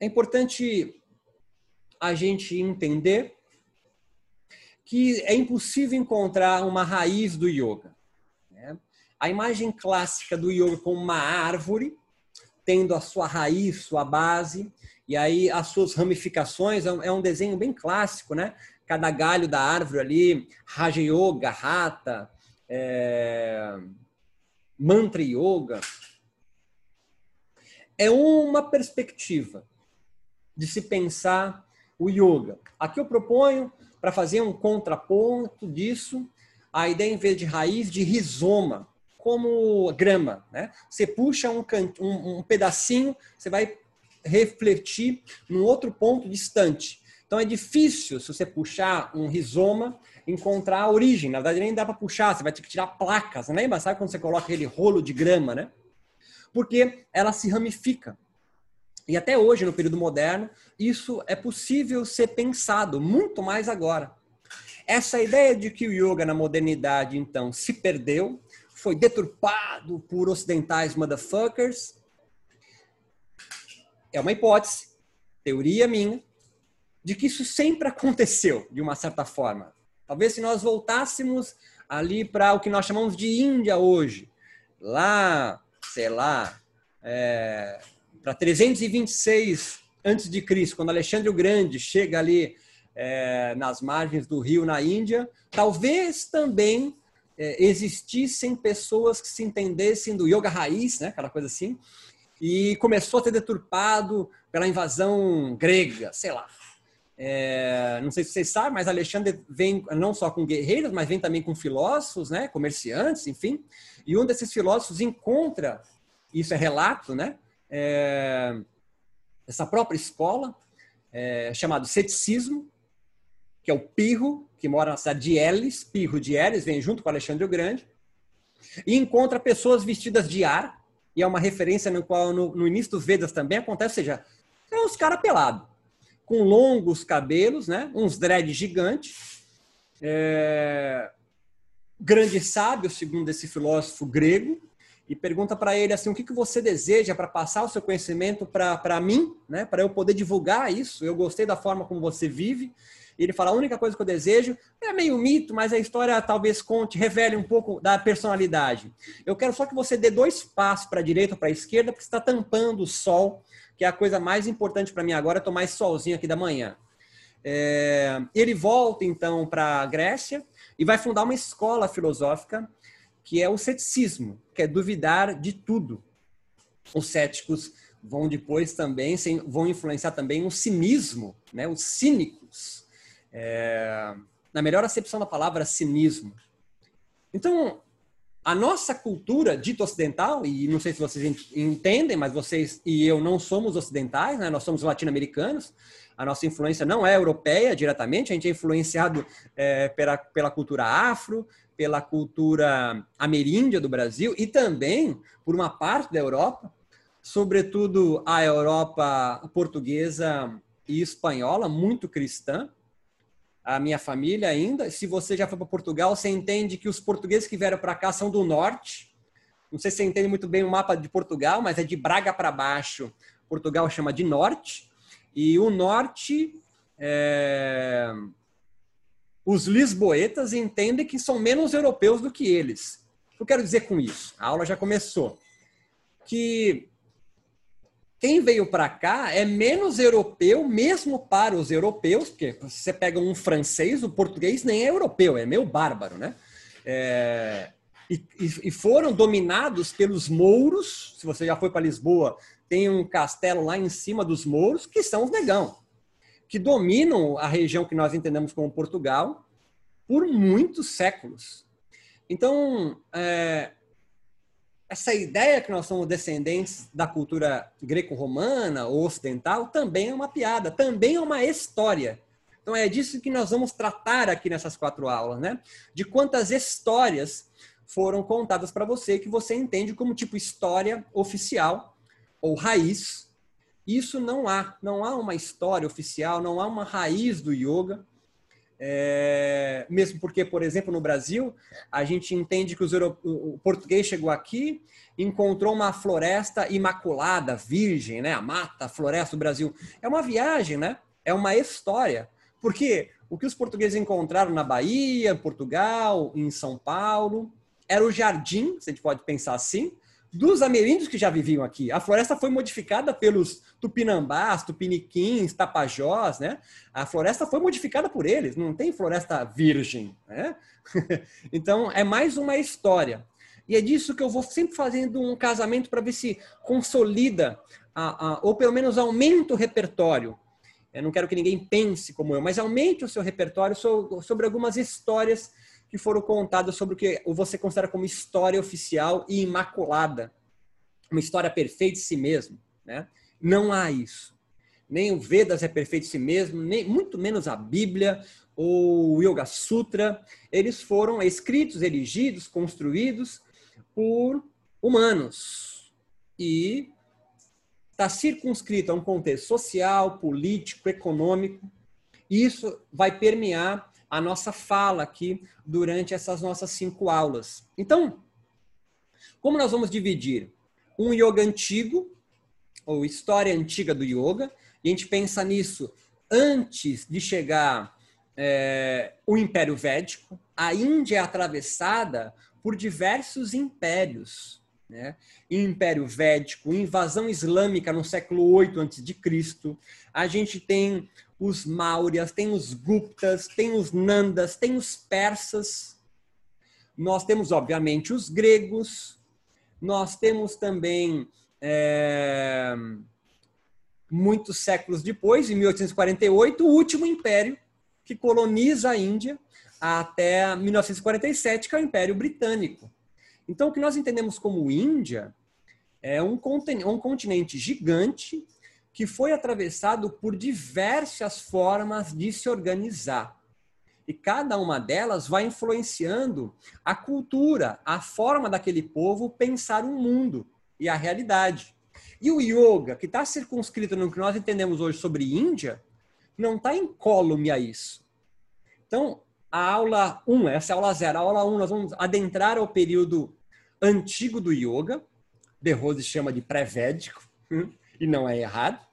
é importante a gente entender que é impossível encontrar uma raiz do yoga. Né? A imagem clássica do yoga como uma árvore, tendo a sua raiz, sua base, e aí as suas ramificações, é um é desenho bem clássico, né? Cada galho da árvore ali, Raja Yoga, Rata, é... Mantra Yoga. É uma perspectiva de se pensar o yoga. Aqui eu proponho, para fazer um contraponto disso, a ideia, em vez de raiz, de rizoma, como grama. Né? Você puxa um, um, um pedacinho, você vai refletir num outro ponto distante. Então é difícil, se você puxar um rizoma, encontrar a origem. Na verdade, nem dá para puxar, você vai ter que tirar placas. Lembra? Sabe quando você coloca aquele rolo de grama, né? Porque ela se ramifica. E até hoje, no período moderno, isso é possível ser pensado, muito mais agora. Essa ideia de que o yoga na modernidade, então, se perdeu, foi deturpado por ocidentais motherfuckers, é uma hipótese, teoria minha, de que isso sempre aconteceu, de uma certa forma. Talvez se nós voltássemos ali para o que nós chamamos de Índia hoje, lá, sei lá, é, para 326 antes de Cristo, quando Alexandre o Grande chega ali é, nas margens do rio na Índia, talvez também é, existissem pessoas que se entendessem do yoga raiz, né, aquela coisa assim, e começou a ser deturpado pela invasão grega, sei lá. É, não sei se vocês sabem, mas Alexandre vem não só com guerreiros, mas vem também com filósofos, né, comerciantes, enfim. E um desses filósofos encontra, isso é relato, né, é, essa própria escola, é, chamado ceticismo, que é o Pirro, que mora na cidade de Elis, Pirro de Elis, vem junto com Alexandre o Grande, e encontra pessoas vestidas de ar, e é uma referência no qual no, no início dos Vedas também acontece, ou seja, é uns caras pelados, com longos cabelos, né, uns dreads gigantes, é, grande sábio, segundo esse filósofo grego, e pergunta para ele assim: o que, que você deseja para passar o seu conhecimento para mim, né? para eu poder divulgar isso? Eu gostei da forma como você vive. E ele fala: a única coisa que eu desejo é meio mito, mas a história talvez conte, revele um pouco da personalidade. Eu quero só que você dê dois passos para a direita ou para a esquerda, porque está tampando o sol, que é a coisa mais importante para mim agora, tomar esse solzinho aqui da manhã. É... ele volta então para a Grécia e vai fundar uma escola filosófica que é o ceticismo, que é duvidar de tudo. Os céticos vão depois também, vão influenciar também o cinismo, né? os cínicos. É, na melhor acepção da palavra, cinismo. Então, a nossa cultura dita ocidental, e não sei se vocês entendem, mas vocês e eu não somos ocidentais, né? nós somos latino-americanos, a nossa influência não é europeia diretamente, a gente é influenciado é, pela, pela cultura afro, pela cultura ameríndia do Brasil e também por uma parte da Europa, sobretudo a Europa portuguesa e espanhola, muito cristã. A minha família ainda. Se você já foi para Portugal, você entende que os portugueses que vieram para cá são do norte. Não sei se você entende muito bem o mapa de Portugal, mas é de Braga para baixo. Portugal chama de norte. E o norte é os lisboetas entendem que são menos europeus do que eles. O que eu quero dizer com isso? A aula já começou. Que quem veio para cá é menos europeu, mesmo para os europeus, porque você pega um francês, o português nem é europeu, é meio bárbaro, né? É, e, e, foram dominados pelos mouros. Se você já foi para Lisboa, tem um castelo lá em cima dos mouros, que são os negão que dominam a região que nós entendemos como Portugal por muitos séculos. Então, é, essa ideia que nós somos descendentes da cultura greco-romana ou ocidental também é uma piada, também é uma história. Então é disso que nós vamos tratar aqui nessas quatro aulas, né? De quantas histórias foram contadas para você que você entende como tipo história oficial ou raiz isso não há, não há uma história oficial, não há uma raiz do yoga. É, mesmo porque, por exemplo, no Brasil, a gente entende que o português chegou aqui, encontrou uma floresta imaculada, virgem, né? A mata, a floresta do Brasil. É uma viagem, né? É uma história. Porque o que os portugueses encontraram na Bahia, em Portugal, em São Paulo, era o jardim, se a gente pode pensar assim, dos ameríndios que já viviam aqui. A floresta foi modificada pelos tupinambás, tupiniquins, tapajós, né? A floresta foi modificada por eles, não tem floresta virgem, né? então, é mais uma história. E é disso que eu vou sempre fazendo um casamento para ver se consolida, a, a, ou pelo menos aumenta o repertório. Eu não quero que ninguém pense como eu, mas aumente o seu repertório sobre, sobre algumas histórias que foram contadas sobre o que você considera como história oficial e imaculada. Uma história perfeita de si mesmo. Né? Não há isso. Nem o Vedas é perfeito de si mesmo, nem muito menos a Bíblia ou o Yoga Sutra. Eles foram escritos, erigidos, construídos por humanos. E está circunscrito a um contexto social, político, econômico. Isso vai permear a nossa fala aqui durante essas nossas cinco aulas. Então, como nós vamos dividir um yoga antigo, ou história antiga do yoga, e a gente pensa nisso antes de chegar é, o Império Védico, a Índia é atravessada por diversos impérios. Né? Império Védico, invasão islâmica no século 8 a.C. A gente tem os Mauryas, tem os Guptas, tem os Nandas, tem os persas. Nós temos, obviamente, os gregos. Nós temos também, é, muitos séculos depois, em 1848, o último império que coloniza a Índia até 1947, que é o Império Britânico. Então, o que nós entendemos como Índia é um continente gigante que foi atravessado por diversas formas de se organizar. E cada uma delas vai influenciando a cultura, a forma daquele povo pensar o um mundo e a realidade. E o yoga, que está circunscrito no que nós entendemos hoje sobre Índia, não está incólume a isso. Então, a aula 1, essa é a aula 0. A aula 1, nós vamos adentrar ao período antigo do yoga. De Rose chama de pré-védico. E não é errado.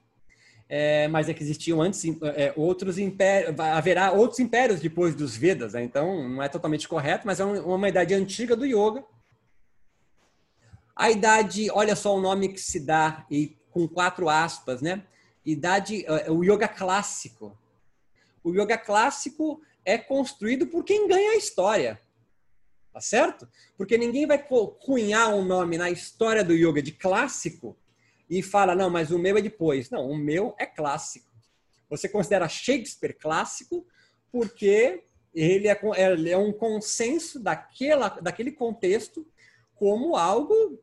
É, mas é que existiam antes é, outros impérios, haverá outros impérios depois dos Vedas, né? então não é totalmente correto, mas é uma idade antiga do yoga. A idade, olha só o nome que se dá, e com quatro aspas, né? Idade, é, o yoga clássico. O yoga clássico é construído por quem ganha a história. Tá certo? Porque ninguém vai cunhar um nome na história do yoga de clássico e fala, não, mas o meu é depois. Não, o meu é clássico. Você considera Shakespeare clássico porque ele é, é um consenso daquela, daquele contexto como algo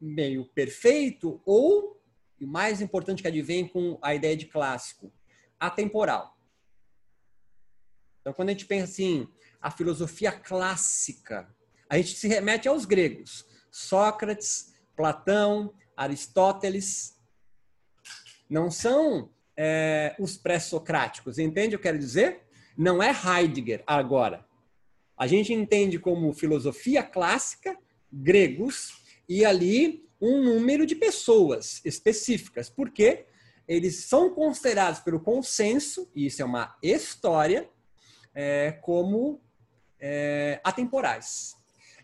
meio perfeito ou, e mais importante que advém com a ideia de clássico, atemporal. Então, quando a gente pensa assim, a filosofia clássica, a gente se remete aos gregos. Sócrates, Platão, Aristóteles, não são é, os pré-socráticos, entende o que eu quero dizer? Não é Heidegger agora. A gente entende como filosofia clássica, gregos, e ali um número de pessoas específicas, porque eles são considerados pelo consenso, e isso é uma história, é, como é, atemporais.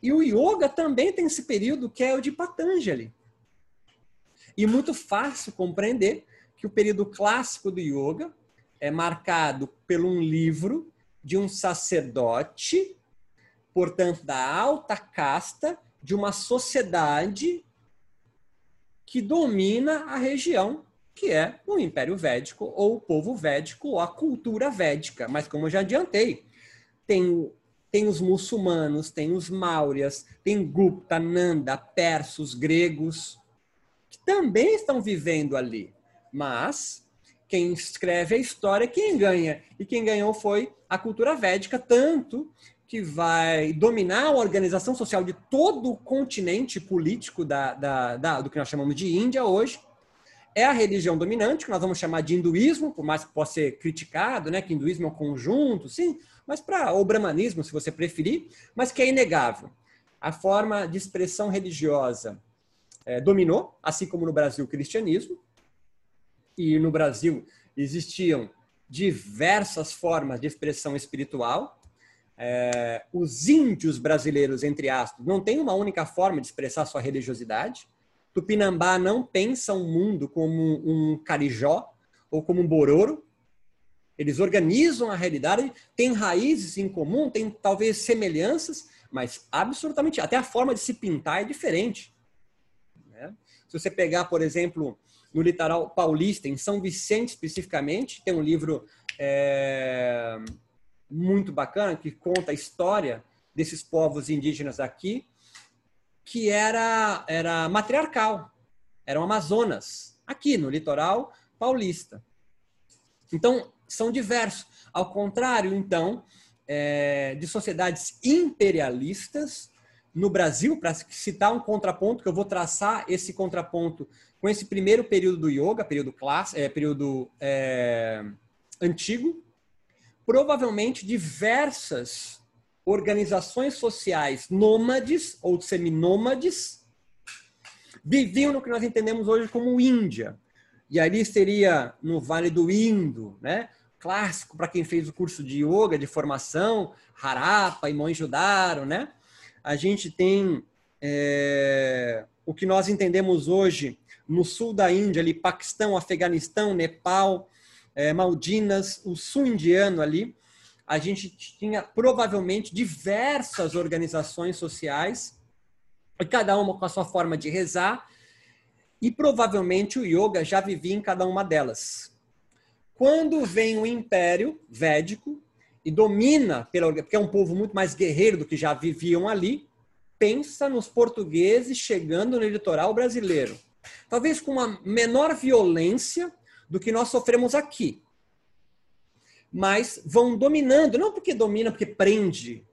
E o yoga também tem esse período que é o de Patanjali, e muito fácil compreender que o período clássico do yoga é marcado por um livro de um sacerdote, portanto, da alta casta de uma sociedade que domina a região, que é o Império Védico, ou o povo védico, ou a cultura védica. Mas, como eu já adiantei, tem, tem os muçulmanos, tem os Mauryas, tem Gupta, Nanda, persos, gregos, também estão vivendo ali. Mas quem escreve a história é quem ganha. E quem ganhou foi a cultura védica, tanto que vai dominar a organização social de todo o continente político da, da, da, do que nós chamamos de Índia hoje, é a religião dominante, que nós vamos chamar de hinduísmo, por mais que possa ser criticado, né, que hinduísmo é um conjunto, sim, mas para o brahmanismo, se você preferir, mas que é inegável. A forma de expressão religiosa é, dominou, assim como no Brasil o cristianismo, e no Brasil existiam diversas formas de expressão espiritual. É, os índios brasileiros, entre aspas, não têm uma única forma de expressar sua religiosidade. Tupinambá não pensa o um mundo como um carijó ou como um bororo. Eles organizam a realidade, têm raízes em comum, têm talvez semelhanças, mas absolutamente, até a forma de se pintar é diferente. Se você pegar, por exemplo, no litoral paulista, em São Vicente especificamente, tem um livro é, muito bacana que conta a história desses povos indígenas aqui, que era, era matriarcal, eram Amazonas, aqui no litoral paulista. Então, são diversos. Ao contrário, então, é, de sociedades imperialistas, no Brasil, para citar um contraponto, que eu vou traçar esse contraponto com esse primeiro período do yoga, período, classe, é, período é, antigo, provavelmente diversas organizações sociais nômades ou seminômades viviam no que nós entendemos hoje como Índia. E ali seria no Vale do Indo, né? clássico para quem fez o curso de yoga, de formação, Harappa e Mohenjo-Daro, né? A gente tem é, o que nós entendemos hoje no sul da Índia, ali, Paquistão, Afeganistão, Nepal, é, Maldinas, o sul indiano ali. A gente tinha provavelmente diversas organizações sociais, cada uma com a sua forma de rezar, e provavelmente o yoga já vivia em cada uma delas. Quando vem o Império Védico e domina, porque é um povo muito mais guerreiro do que já viviam ali, pensa nos portugueses chegando no litoral brasileiro. Talvez com uma menor violência do que nós sofremos aqui. Mas vão dominando, não porque domina, porque prende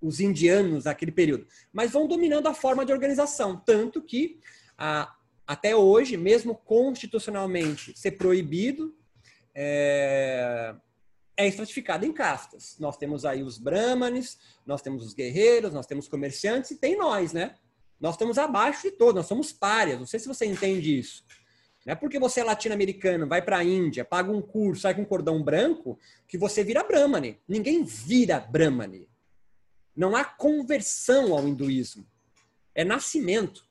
os indianos naquele período, mas vão dominando a forma de organização. Tanto que, a, até hoje, mesmo constitucionalmente ser proibido, é, é estratificada em castas. Nós temos aí os brahmanes, nós temos os guerreiros, nós temos comerciantes e tem nós, né? Nós estamos abaixo de todos, nós somos párias. Não sei se você entende isso. Não é porque você é latino-americano, vai para a Índia, paga um curso, sai com um cordão branco, que você vira brahmane. Ninguém vira brahmane. Não há conversão ao hinduísmo. É nascimento.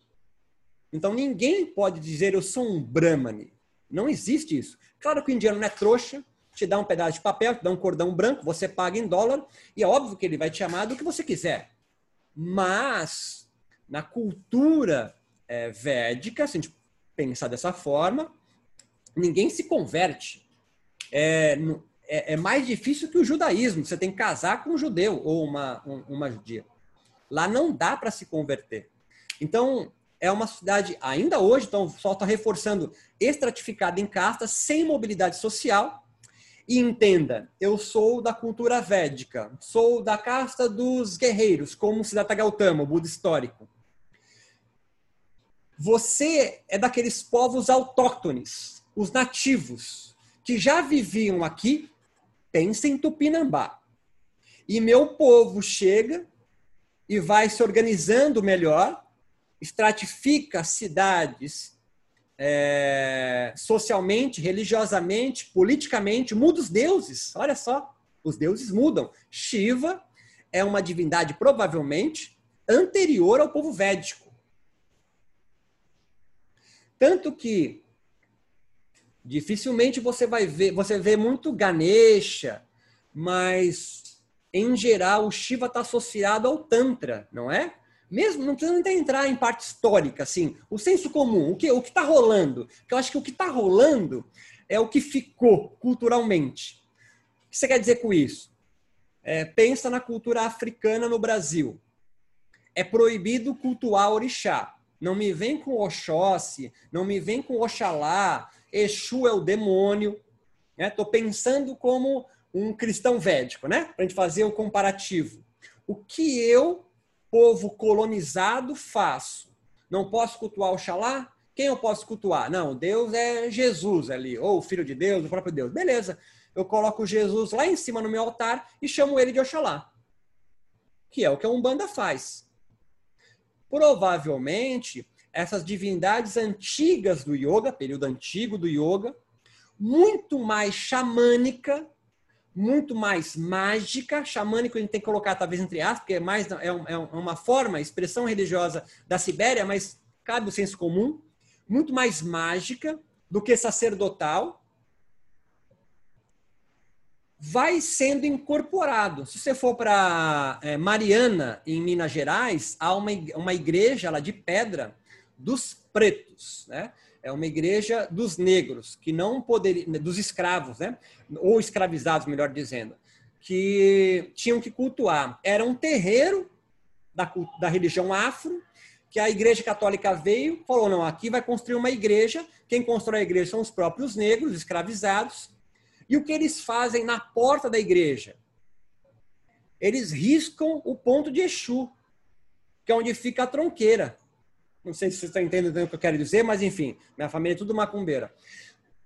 Então ninguém pode dizer eu sou um brahmane. Não existe isso. Claro que o indiano não é trouxa, te dá um pedaço de papel, te dá um cordão branco, você paga em dólar, e é óbvio que ele vai te chamar do que você quiser. Mas, na cultura é, védica, se a gente pensar dessa forma, ninguém se converte. É, é, é, mais difícil que o judaísmo. Você tem que casar com um judeu ou uma, um, uma judia. Lá não dá para se converter. Então, é uma cidade, ainda hoje, então só está reforçando, estratificada em castas, sem mobilidade social. E entenda, eu sou da cultura védica, sou da casta dos guerreiros, como Siddhartha Gautama, o Buda histórico. Você é daqueles povos autóctones, os nativos, que já viviam aqui, pensa em Tupinambá. E meu povo chega e vai se organizando melhor estratifica cidades é, socialmente, religiosamente, politicamente, muda os deuses. Olha só, os deuses mudam. Shiva é uma divindade provavelmente anterior ao povo védico. Tanto que dificilmente você vai ver, você vê muito Ganesha, mas em geral o Shiva está associado ao Tantra, não é? Mesmo não precisa nem entrar em parte histórica, assim, o senso comum, o que o que está rolando. Porque eu acho que o que está rolando é o que ficou culturalmente. O que você quer dizer com isso? É, pensa na cultura africana no Brasil. É proibido cultuar orixá. Não me vem com Oxóssi, não me vem com Oxalá, Exu é o demônio. Estou né? pensando como um cristão védico, né? Para a gente fazer o comparativo. O que eu povo colonizado faço? Não posso cultuar Oxalá? Quem eu posso cultuar? Não, Deus é Jesus ali, ou o Filho de Deus, o próprio Deus. Beleza. Eu coloco Jesus lá em cima no meu altar e chamo ele de Oxalá. Que é o que a Umbanda faz. Provavelmente, essas divindades antigas do yoga, período antigo do yoga, muito mais xamânica, muito mais mágica. Xamânico a gente tem que colocar talvez entre aspas, porque é mais é, é uma forma, expressão religiosa da Sibéria, mas cabe o senso comum. Muito mais mágica do que sacerdotal. Vai sendo incorporado. Se você for para é, Mariana, em Minas Gerais, há uma, uma igreja lá de pedra dos pretos, né? É uma igreja dos negros, que não poderiam, dos escravos, né? Ou escravizados, melhor dizendo, que tinham que cultuar. Era um terreiro da, da religião afro, que a igreja católica veio, falou, não, aqui vai construir uma igreja, quem constrói a igreja são os próprios negros, escravizados, e o que eles fazem na porta da igreja? Eles riscam o ponto de Exu, que é onde fica a tronqueira. Não sei se você está entendendo o que eu quero dizer, mas enfim, minha família é tudo macumbeira.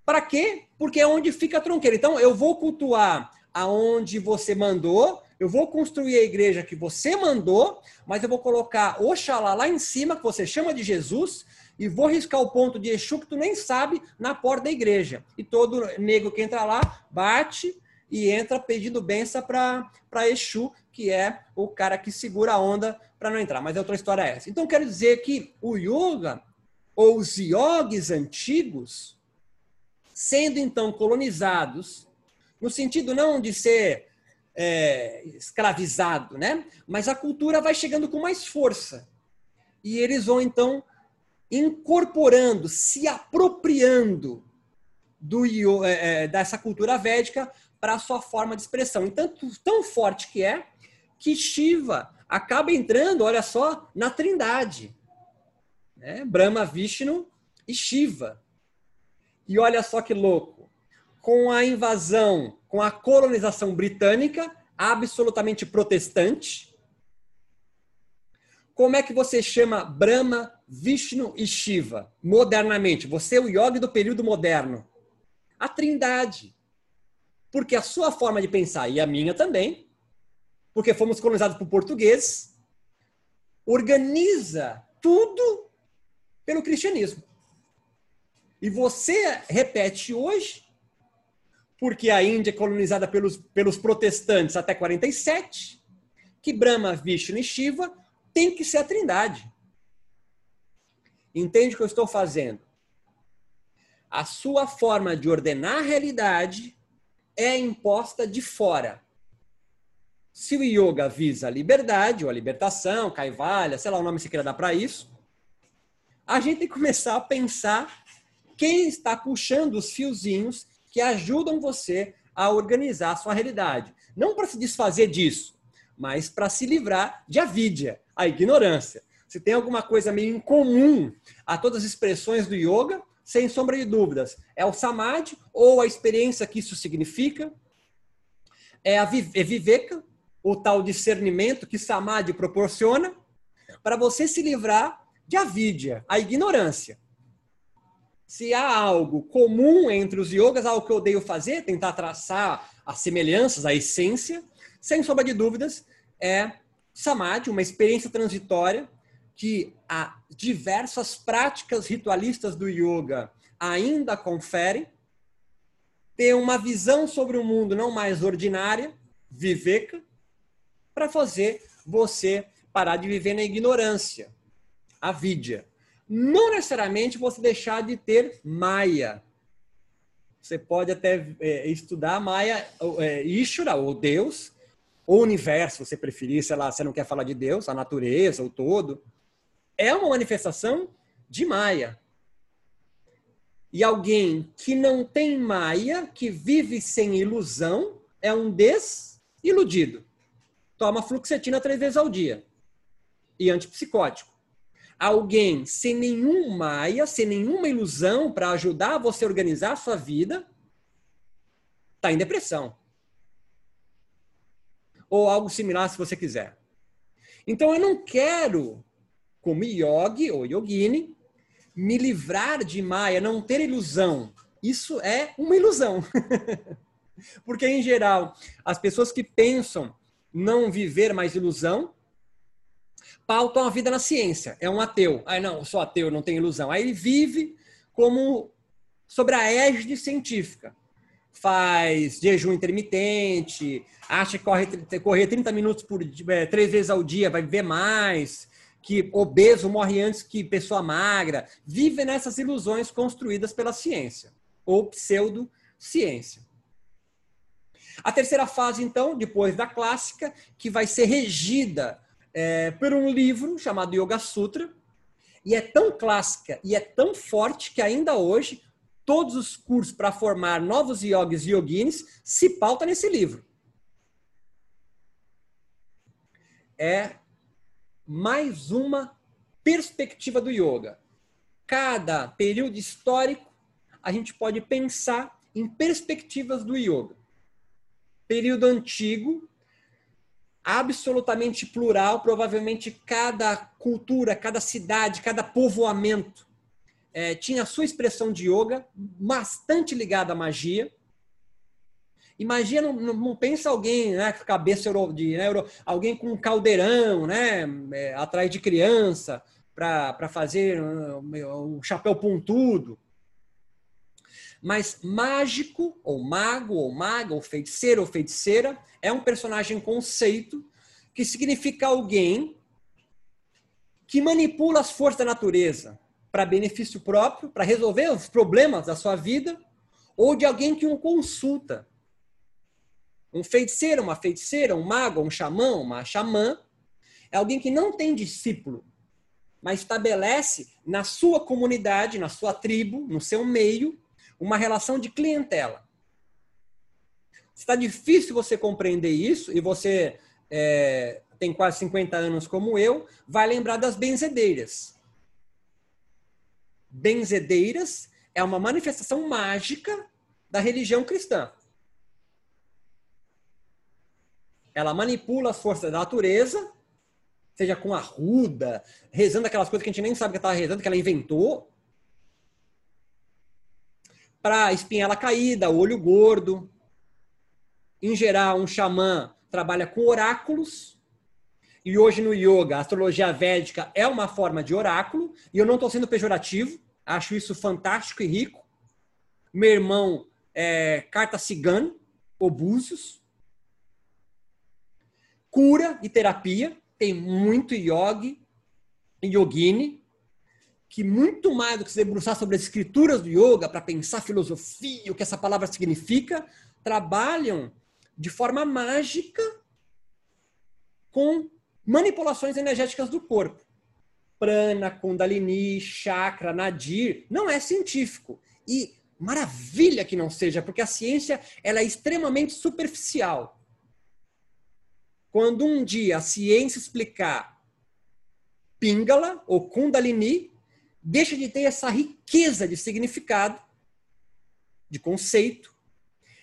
Para quê? Porque é onde fica a tronqueira. Então, eu vou cultuar aonde você mandou, eu vou construir a igreja que você mandou, mas eu vou colocar Oxalá lá em cima, que você chama de Jesus, e vou riscar o ponto de Exu que tu nem sabe na porta da igreja. E todo negro que entra lá bate e entra pedindo benção para Exu, que é o cara que segura a onda para não entrar. Mas é outra história essa. Então, quero dizer que o yoga, ou os yogis antigos, sendo então colonizados, no sentido não de ser é, escravizado, né? Mas a cultura vai chegando com mais força. E eles vão então incorporando, se apropriando do, é, é, dessa cultura védica para a sua forma de expressão. Então, tão forte que é que Shiva acaba entrando, olha só, na trindade. Né? Brahma, Vishnu e Shiva. E olha só que louco. Com a invasão, com a colonização britânica, absolutamente protestante, como é que você chama Brahma, Vishnu e Shiva modernamente? Você é o yogi do período moderno. A trindade. Porque a sua forma de pensar, e a minha também, porque fomos colonizados por portugueses, organiza tudo pelo cristianismo. E você repete hoje, porque a Índia é colonizada pelos, pelos protestantes até 47, que Brahma, Vishnu e Shiva tem que ser a trindade. Entende o que eu estou fazendo? A sua forma de ordenar a realidade é imposta de fora. Se o yoga visa a liberdade ou a libertação, caivalha, sei lá o nome que você queira dar para isso, a gente tem que começar a pensar quem está puxando os fiozinhos que ajudam você a organizar a sua realidade. Não para se desfazer disso, mas para se livrar de avidya, a ignorância. Se tem alguma coisa meio incomum a todas as expressões do yoga, sem sombra de dúvidas, é o samadhi ou a experiência que isso significa, é a é viveka, o tal discernimento que samadhi proporciona, para você se livrar de avidya, a ignorância. Se há algo comum entre os yogas, algo que eu odeio fazer, tentar traçar as semelhanças, a essência, sem sombra de dúvidas, é samadhi, uma experiência transitória que há diversas práticas ritualistas do yoga ainda conferem, ter uma visão sobre o mundo não mais ordinária, viveka, para fazer você parar de viver na ignorância, a vidya. Não necessariamente você deixar de ter Maya. Você pode até é, estudar Maya, é, Ishura, ou Deus, ou universo, você preferir, sei lá, você não quer falar de Deus, a natureza, o todo é uma manifestação de Maia. E alguém que não tem Maia, que vive sem ilusão, é um desiludido. Toma fluxetina três vezes ao dia. E antipsicótico. Alguém sem nenhum Maia, sem nenhuma ilusão para ajudar você a organizar a sua vida, está em depressão. Ou algo similar, se você quiser. Então, eu não quero como yogi ou yogini, me livrar de Maya, não ter ilusão, isso é uma ilusão. Porque, em geral, as pessoas que pensam não viver mais ilusão pautam a vida na ciência. É um ateu. Ah, não, eu sou ateu, não tenho ilusão. Aí ele vive como sobre a égide científica. Faz jejum intermitente, acha que corre, correr 30 minutos por é, três vezes ao dia vai viver mais, que obeso morre antes que pessoa magra. Vive nessas ilusões construídas pela ciência, ou pseudociência. A terceira fase, então, depois da clássica, que vai ser regida é, por um livro chamado Yoga Sutra, e é tão clássica e é tão forte que ainda hoje todos os cursos para formar novos yogis e yoginis se pauta nesse livro. É mais uma perspectiva do yoga. Cada período histórico a gente pode pensar em perspectivas do yoga. Período antigo, absolutamente plural, provavelmente cada cultura, cada cidade, cada povoamento é, tinha a sua expressão de yoga, bastante ligada à magia. E magia não, não, pensa alguém, né, cabeça de né, alguém com um caldeirão, né, é, atrás de criança, para fazer um, um chapéu pontudo. Mas mágico, ou mago, ou maga, ou feiticeiro, ou feiticeira, é um personagem conceito que significa alguém que manipula as forças da natureza para benefício próprio, para resolver os problemas da sua vida, ou de alguém que o consulta. Um feiticeiro, uma feiticeira, um mago, um xamã, uma xamã, é alguém que não tem discípulo, mas estabelece na sua comunidade, na sua tribo, no seu meio, uma relação de clientela. Está difícil você compreender isso e você é, tem quase 50 anos como eu, vai lembrar das benzedeiras. Benzedeiras é uma manifestação mágica da religião cristã. Ela manipula as forças da natureza, seja com arruda, rezando aquelas coisas que a gente nem sabe que ela estava rezando, que ela inventou, para espinhela caída, olho gordo. Em geral, um xamã trabalha com oráculos. E hoje no yoga, a astrologia védica é uma forma de oráculo. E eu não estou sendo pejorativo, acho isso fantástico e rico. Meu irmão é carta cigano, obúzios. Cura e terapia. Tem muito yogi, yogini, que muito mais do que se debruçar sobre as escrituras do yoga para pensar filosofia, o que essa palavra significa, trabalham de forma mágica com manipulações energéticas do corpo. Prana, Kundalini, chakra, nadir, não é científico. E maravilha que não seja, porque a ciência ela é extremamente superficial. Quando um dia a ciência explicar Pingala ou Kundalini, deixa de ter essa riqueza de significado, de conceito,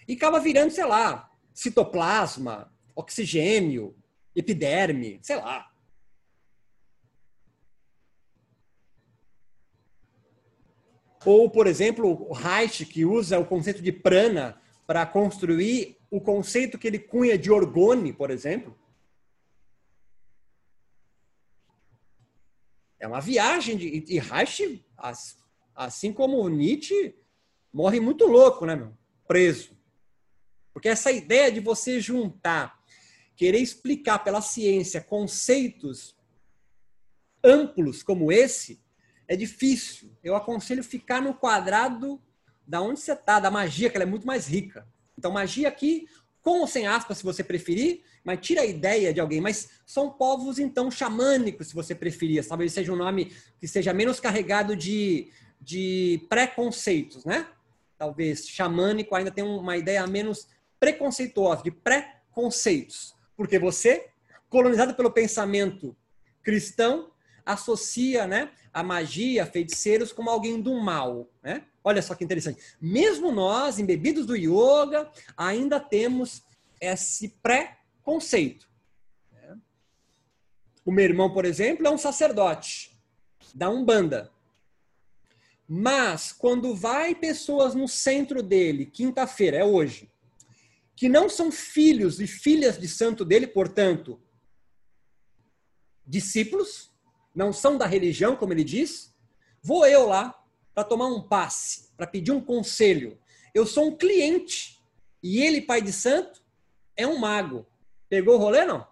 e acaba virando, sei lá, citoplasma, oxigênio, epiderme, sei lá. Ou, por exemplo, o Reich, que usa o conceito de prana para construir o conceito que ele cunha de orgone, por exemplo. É uma viagem de. E Reich, assim como Nietzsche, morre muito louco, né, meu? Preso. Porque essa ideia de você juntar, querer explicar pela ciência conceitos amplos como esse, é difícil. Eu aconselho ficar no quadrado da onde você está, da magia, que ela é muito mais rica. Então, magia aqui, com ou sem aspas, se você preferir, mas tira a ideia de alguém. Mas são povos, então, xamânicos, se você preferir. Talvez seja um nome que seja menos carregado de, de preconceitos, né? Talvez xamânico ainda tem uma ideia menos preconceituosa, de preconceitos. Porque você, colonizado pelo pensamento cristão, associa né, a magia, feiticeiros, como alguém do mal. Né? Olha só que interessante. Mesmo nós, embebidos do yoga, ainda temos esse pré conceito. Né? O meu irmão, por exemplo, é um sacerdote da Umbanda. Mas quando vai pessoas no centro dele, quinta-feira, é hoje, que não são filhos e filhas de santo dele, portanto, discípulos, não são da religião, como ele diz, vou eu lá para tomar um passe, para pedir um conselho. Eu sou um cliente e ele, pai de santo, é um mago. Pegou o rolê, não?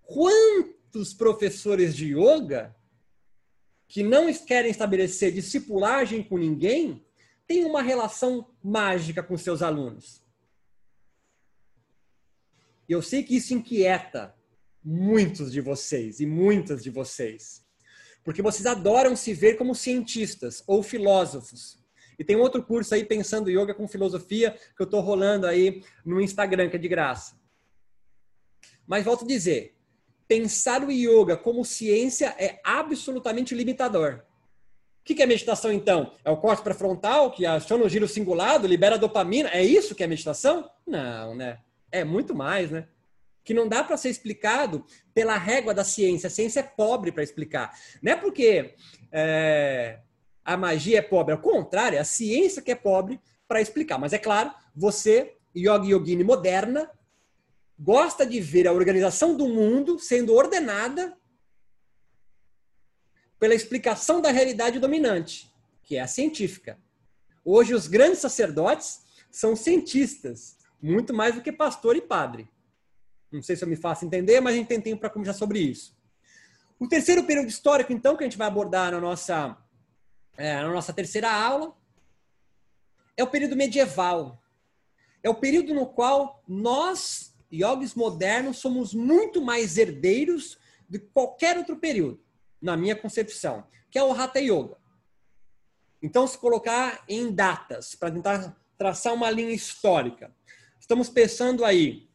Quantos professores de yoga que não querem estabelecer discipulagem com ninguém têm uma relação mágica com seus alunos? Eu sei que isso inquieta muitos de vocês e muitas de vocês. Porque vocês adoram se ver como cientistas ou filósofos. E tem outro curso aí, Pensando Yoga com Filosofia, que eu estou rolando aí no Instagram, que é de graça. Mas volto a dizer, pensar o yoga como ciência é absolutamente limitador. O que é meditação, então? É o corte pré-frontal, que aciona o giro cingulado, libera dopamina? É isso que é meditação? Não, né? É muito mais, né? Que não dá para ser explicado pela régua da ciência. A ciência é pobre para explicar. Não é porque é, a magia é pobre, ao contrário, é a ciência que é pobre para explicar. Mas é claro, você, yogi yogini moderna, gosta de ver a organização do mundo sendo ordenada pela explicação da realidade dominante, que é a científica. Hoje, os grandes sacerdotes são cientistas, muito mais do que pastor e padre. Não sei se eu me faço entender, mas a gente tem tempo para conversar sobre isso. O terceiro período histórico, então, que a gente vai abordar na nossa, é, na nossa terceira aula, é o período medieval. É o período no qual nós, yogis modernos, somos muito mais herdeiros de qualquer outro período, na minha concepção, que é o Hatha Yoga. Então, se colocar em datas, para tentar traçar uma linha histórica, estamos pensando aí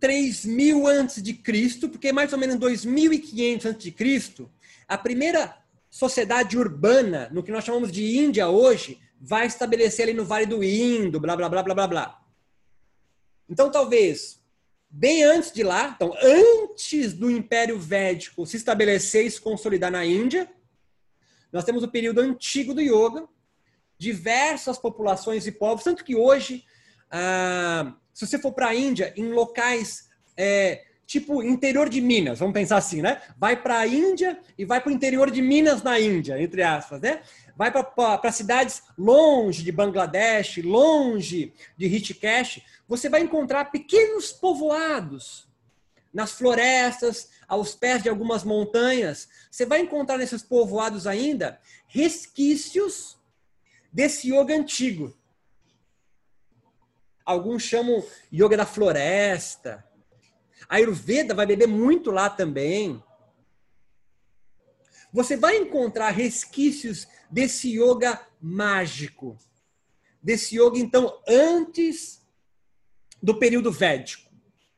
3000 antes de Cristo, porque mais ou menos 2500 antes de Cristo, a primeira sociedade urbana, no que nós chamamos de Índia hoje, vai estabelecer ali no Vale do Indo, blá blá blá blá blá blá. Então talvez bem antes de lá, então antes do Império Védico se estabelecer e se consolidar na Índia, nós temos o período antigo do yoga, diversas populações e povos, tanto que hoje ah, se você for para a Índia, em locais é, tipo interior de Minas, vamos pensar assim, né? Vai para a Índia e vai para o interior de Minas na Índia, entre aspas, né? Vai para cidades longe de Bangladesh, longe de Rishikesh, você vai encontrar pequenos povoados nas florestas, aos pés de algumas montanhas. Você vai encontrar nesses povoados ainda resquícios desse yoga antigo. Alguns chamam yoga da floresta. A Ayurveda vai beber muito lá também. Você vai encontrar resquícios desse yoga mágico. Desse yoga, então, antes do período védico.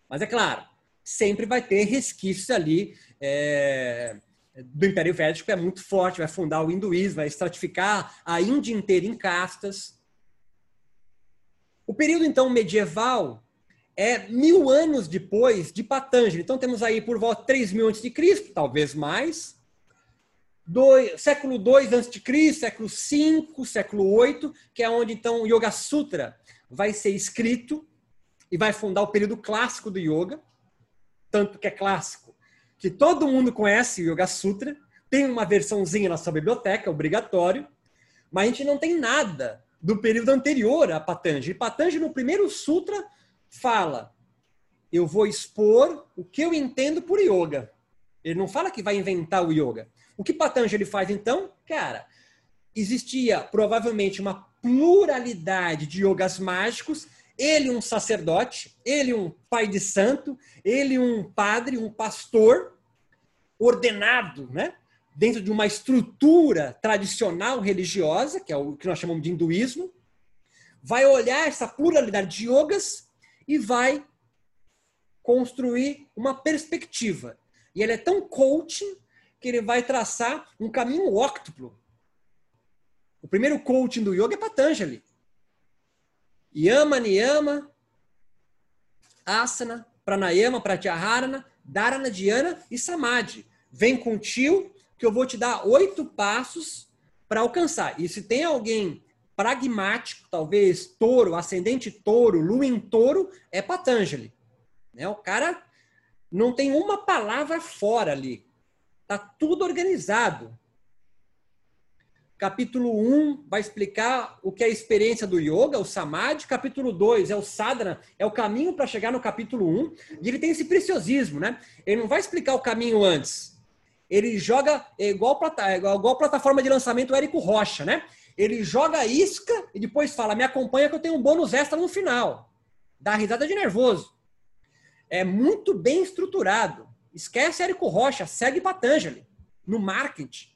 Mas é claro, sempre vai ter resquícios ali é, do Império Védico, é muito forte, vai fundar o hinduísmo, vai estratificar a Índia inteira em castas. O período, então, medieval é mil anos depois de Patanjali. Então, temos aí por volta de 3 mil antes de Cristo, talvez mais. Século II antes de Cristo, século V, século VIII, que é onde, então, o Yoga Sutra vai ser escrito e vai fundar o período clássico do Yoga. Tanto que é clássico, que todo mundo conhece o Yoga Sutra, tem uma versãozinha na sua biblioteca, obrigatório, mas a gente não tem nada do período anterior a Patanjali. Patanjali, no primeiro sutra, fala: Eu vou expor o que eu entendo por yoga. Ele não fala que vai inventar o yoga. O que Patanjali faz então? Cara, existia provavelmente uma pluralidade de yogas mágicos. Ele, um sacerdote, ele, um pai de santo, ele, um padre, um pastor ordenado, né? Dentro de uma estrutura tradicional religiosa, que é o que nós chamamos de hinduísmo, vai olhar essa pluralidade de yogas e vai construir uma perspectiva. E ele é tão coaching que ele vai traçar um caminho óctuplo. O primeiro coaching do yoga é Patanjali. Yama, Niyama, Asana, Pranayama, Pratyahara, Dharana, Dhyana e Samadhi. Vem com o tio, que eu vou te dar oito passos para alcançar. E se tem alguém pragmático, talvez touro, ascendente touro, lua em touro, é Patanjali. Né? O cara não tem uma palavra fora ali. Tá tudo organizado. Capítulo 1 vai explicar o que é a experiência do yoga, o samadhi. Capítulo 2 é o sadhana, é o caminho para chegar no capítulo 1. E ele tem esse preciosismo, né? Ele não vai explicar o caminho antes. Ele joga é igual, é igual, igual plataforma de lançamento Érico Rocha, né? Ele joga isca e depois fala: me acompanha que eu tenho um bônus extra no final. Dá risada de nervoso. É muito bem estruturado. Esquece Érico Rocha, segue Patanjali no marketing.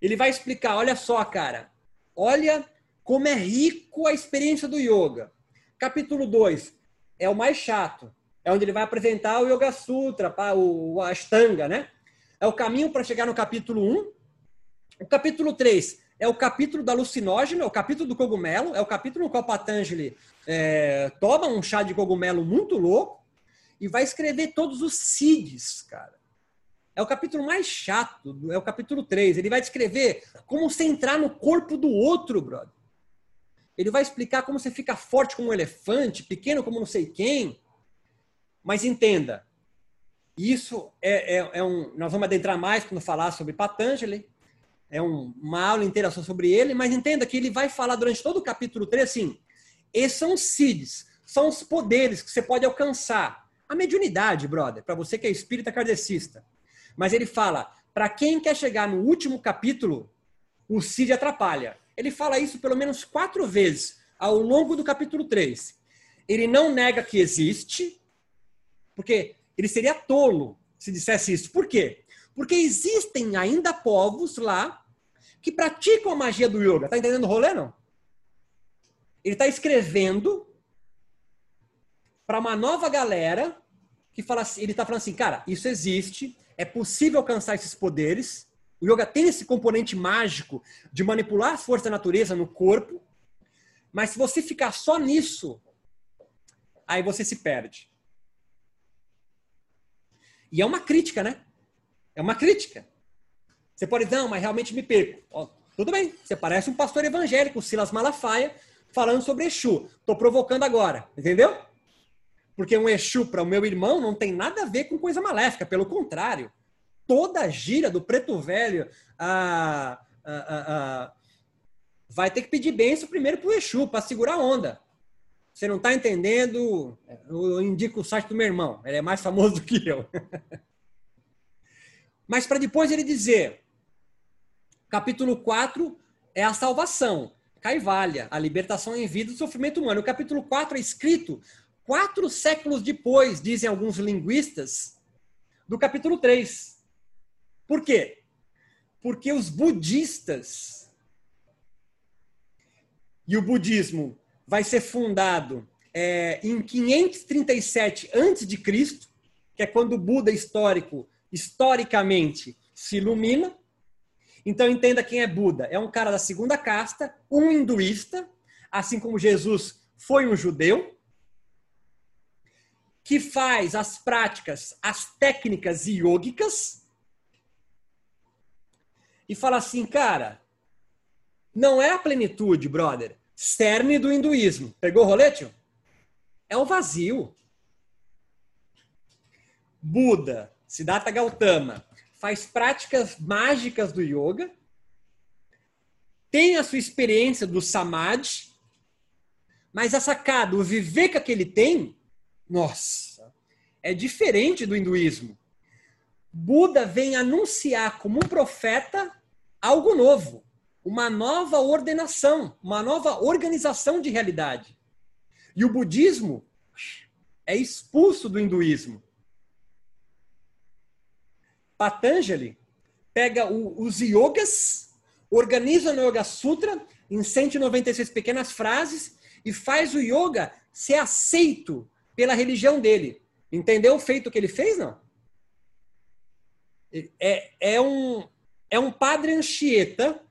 Ele vai explicar: olha só, cara, olha como é rico a experiência do yoga. Capítulo 2 é o mais chato. É onde ele vai apresentar o Yoga Sutra, o Ashtanga, né? É o caminho para chegar no capítulo 1. Um. O capítulo 3 é o capítulo da alucinógena, é o capítulo do cogumelo, é o capítulo no qual Patanjali é, toma um chá de cogumelo muito louco e vai escrever todos os SIDs, cara. É o capítulo mais chato, é o capítulo 3. Ele vai descrever como você entrar no corpo do outro, brother. Ele vai explicar como você fica forte como um elefante, pequeno como não sei quem. Mas entenda, isso é, é, é um. Nós vamos adentrar mais quando falar sobre Patanjali é um, uma aula inteira só sobre ele, mas entenda que ele vai falar durante todo o capítulo 3 assim: esses são os seeds, são os poderes que você pode alcançar. A mediunidade, brother, para você que é espírita kardecista. Mas ele fala: para quem quer chegar no último capítulo, o seed atrapalha. Ele fala isso pelo menos quatro vezes ao longo do capítulo 3. Ele não nega que existe, porque ele seria tolo se dissesse isso. Por quê? Porque existem ainda povos lá que praticam a magia do yoga. Tá entendendo o rolê, não? Ele está escrevendo para uma nova galera que fala assim, ele está falando assim, cara, isso existe, é possível alcançar esses poderes. O yoga tem esse componente mágico de manipular as forças da natureza no corpo, mas se você ficar só nisso, aí você se perde. E é uma crítica, né? É uma crítica. Você pode dizer, não, mas realmente me perco. Ó, tudo bem, você parece um pastor evangélico, Silas Malafaia, falando sobre Exu. Estou provocando agora, entendeu? Porque um Exu para o meu irmão não tem nada a ver com coisa maléfica, pelo contrário. Toda a gira do preto velho a, a, a, vai ter que pedir benção primeiro para o Exu, para segurar a onda. Você não está entendendo? Eu indico o site do meu irmão, ele é mais famoso do que eu. Mas para depois ele dizer: Capítulo 4 é a salvação. Caivalha, a libertação em vida do sofrimento humano. O capítulo 4 é escrito quatro séculos depois, dizem alguns linguistas, do capítulo 3. Por quê? Porque os budistas e o budismo vai ser fundado é, em 537 a.C., que é quando o Buda histórico, historicamente, se ilumina, então entenda quem é Buda. É um cara da segunda casta, um hinduísta, assim como Jesus foi um judeu, que faz as práticas, as técnicas iógicas e fala assim, cara, não é a plenitude, brother, cerne do hinduísmo. Pegou o rolete? É o vazio. Buda, Siddhartha Gautama, faz práticas mágicas do yoga, tem a sua experiência do samadhi, mas a sacada, o viveka que ele tem, nossa, é diferente do hinduísmo. Buda vem anunciar como um profeta algo novo, uma nova ordenação, uma nova organização de realidade. E o budismo é expulso do hinduísmo. Patanjali pega o, os yogas, organiza no Yoga Sutra em 196 pequenas frases e faz o yoga ser aceito pela religião dele. Entendeu o feito que ele fez, não? É, é, um, é um padre Anchieta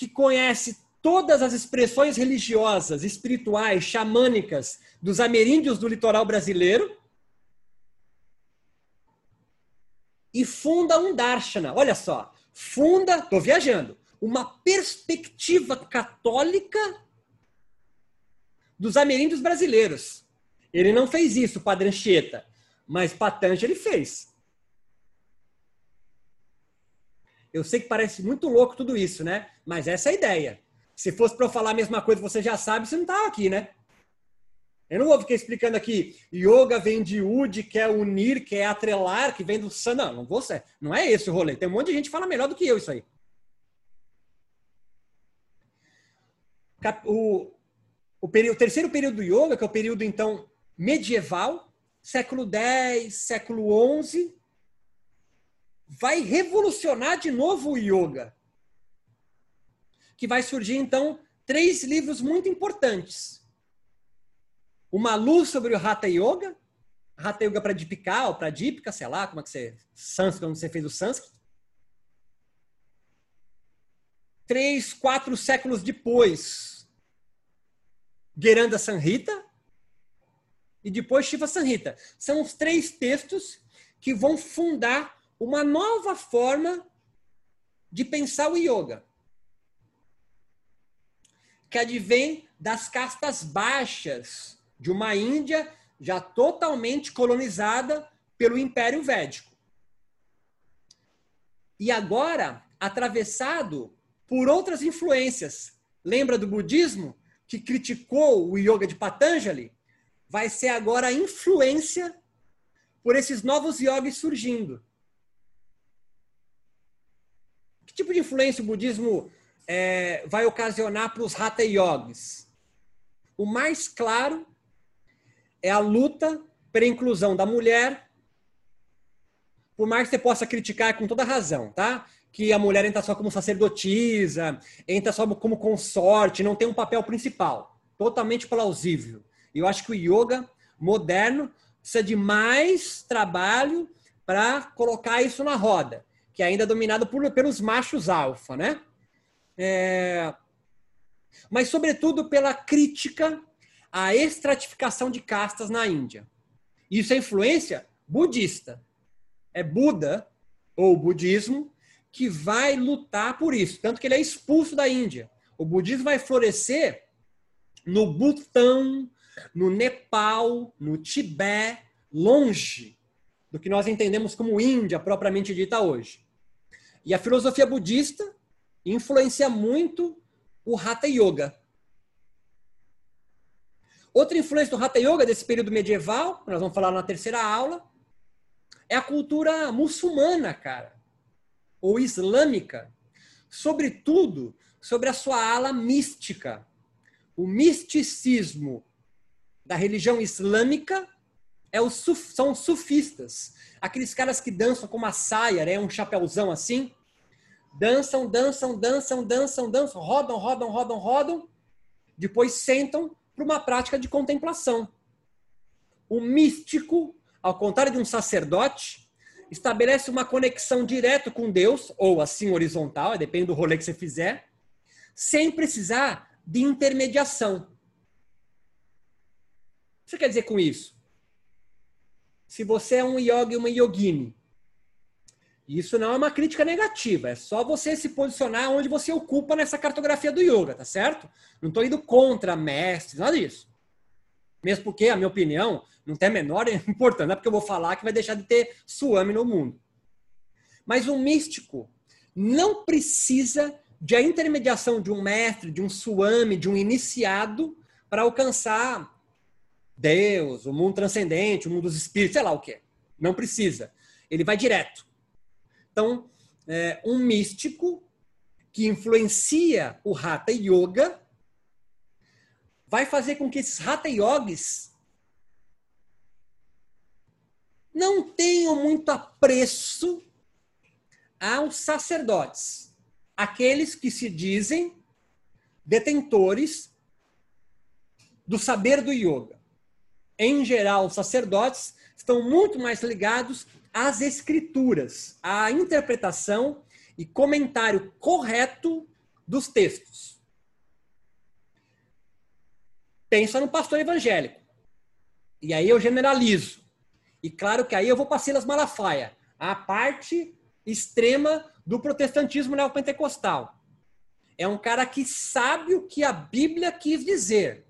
que conhece todas as expressões religiosas, espirituais, xamânicas dos ameríndios do litoral brasileiro e funda um darshana. Olha só, funda, estou viajando, uma perspectiva católica dos ameríndios brasileiros. Ele não fez isso, Padre Anchieta, mas Patanjali fez. Eu sei que parece muito louco tudo isso, né? Mas essa é a ideia. Se fosse para eu falar a mesma coisa você já sabe, você não estava aqui, né? Eu não vou ficar explicando aqui, yoga vem de ud, que é unir, que é atrelar, que vem do san. Não, não vou ser. Não é esse o rolê. Tem um monte de gente que fala melhor do que eu isso aí. O, o, período, o terceiro período do yoga, que é o período, então, medieval, século X, século XI, vai revolucionar de novo o yoga. Que vai surgir, então, três livros muito importantes uma luz sobre o Hatha Yoga, Hatha Yoga para Dipika ou para Dipika, sei lá, como é que você, sânscrito, como você fez o sânscrito. Três, quatro séculos depois, Geranda Sanhita e depois Shiva Sanhita. São os três textos que vão fundar uma nova forma de pensar o yoga. Que advém das castas baixas de uma Índia já totalmente colonizada pelo Império Védico. E agora atravessado por outras influências. Lembra do budismo que criticou o yoga de Patanjali? Vai ser agora a influência por esses novos yogis surgindo. Que tipo de influência o budismo é, vai ocasionar para os Hatha Yogis? O mais claro é a luta pela inclusão da mulher, por mais que você possa criticar com toda razão, tá? Que a mulher entra só como sacerdotisa, entra só como consorte, não tem um papel principal. Totalmente plausível. E eu acho que o yoga moderno precisa de mais trabalho para colocar isso na roda, que ainda é dominado por, pelos machos alfa, né? É... Mas, sobretudo, pela crítica a estratificação de castas na Índia. Isso é influência budista. É Buda, ou budismo, que vai lutar por isso. Tanto que ele é expulso da Índia. O budismo vai florescer no Butão, no Nepal, no Tibete, longe do que nós entendemos como Índia propriamente dita hoje. E a filosofia budista influencia muito o Hatha Yoga, Outra influência do Hatha Yoga desse período medieval, nós vamos falar na terceira aula, é a cultura muçulmana, cara, ou islâmica, sobretudo sobre a sua ala mística. O misticismo da religião islâmica é os, são os sufistas, aqueles caras que dançam com uma saia, né, um chapéuzão assim, dançam, dançam, dançam, dançam, dançam, rodam, rodam, rodam, rodam, depois sentam para uma prática de contemplação. O místico, ao contrário de um sacerdote, estabelece uma conexão direta com Deus, ou assim horizontal, depende do rolê que você fizer, sem precisar de intermediação. O que você quer dizer com isso? Se você é um yogi uma yogini, isso não é uma crítica negativa, é só você se posicionar onde você ocupa nessa cartografia do yoga, tá certo? Não estou indo contra mestres, nada disso. Mesmo porque, a minha opinião, não tem a menor importância, não é porque eu vou falar que vai deixar de ter suame no mundo. Mas um místico não precisa de a intermediação de um mestre, de um suame, de um iniciado para alcançar Deus, o mundo transcendente, o mundo dos espíritos, sei lá o que. Não precisa. Ele vai direto. Então, é, um místico que influencia o Hatha Yoga vai fazer com que esses Hatha Yogis não tenham muito apreço aos sacerdotes, aqueles que se dizem detentores do saber do yoga. Em geral, os sacerdotes estão muito mais ligados as escrituras, a interpretação e comentário correto dos textos. Pensa no pastor evangélico. E aí eu generalizo. E claro que aí eu vou para Silas Malafaia. a parte extrema do protestantismo neopentecostal. É um cara que sabe o que a Bíblia quis dizer.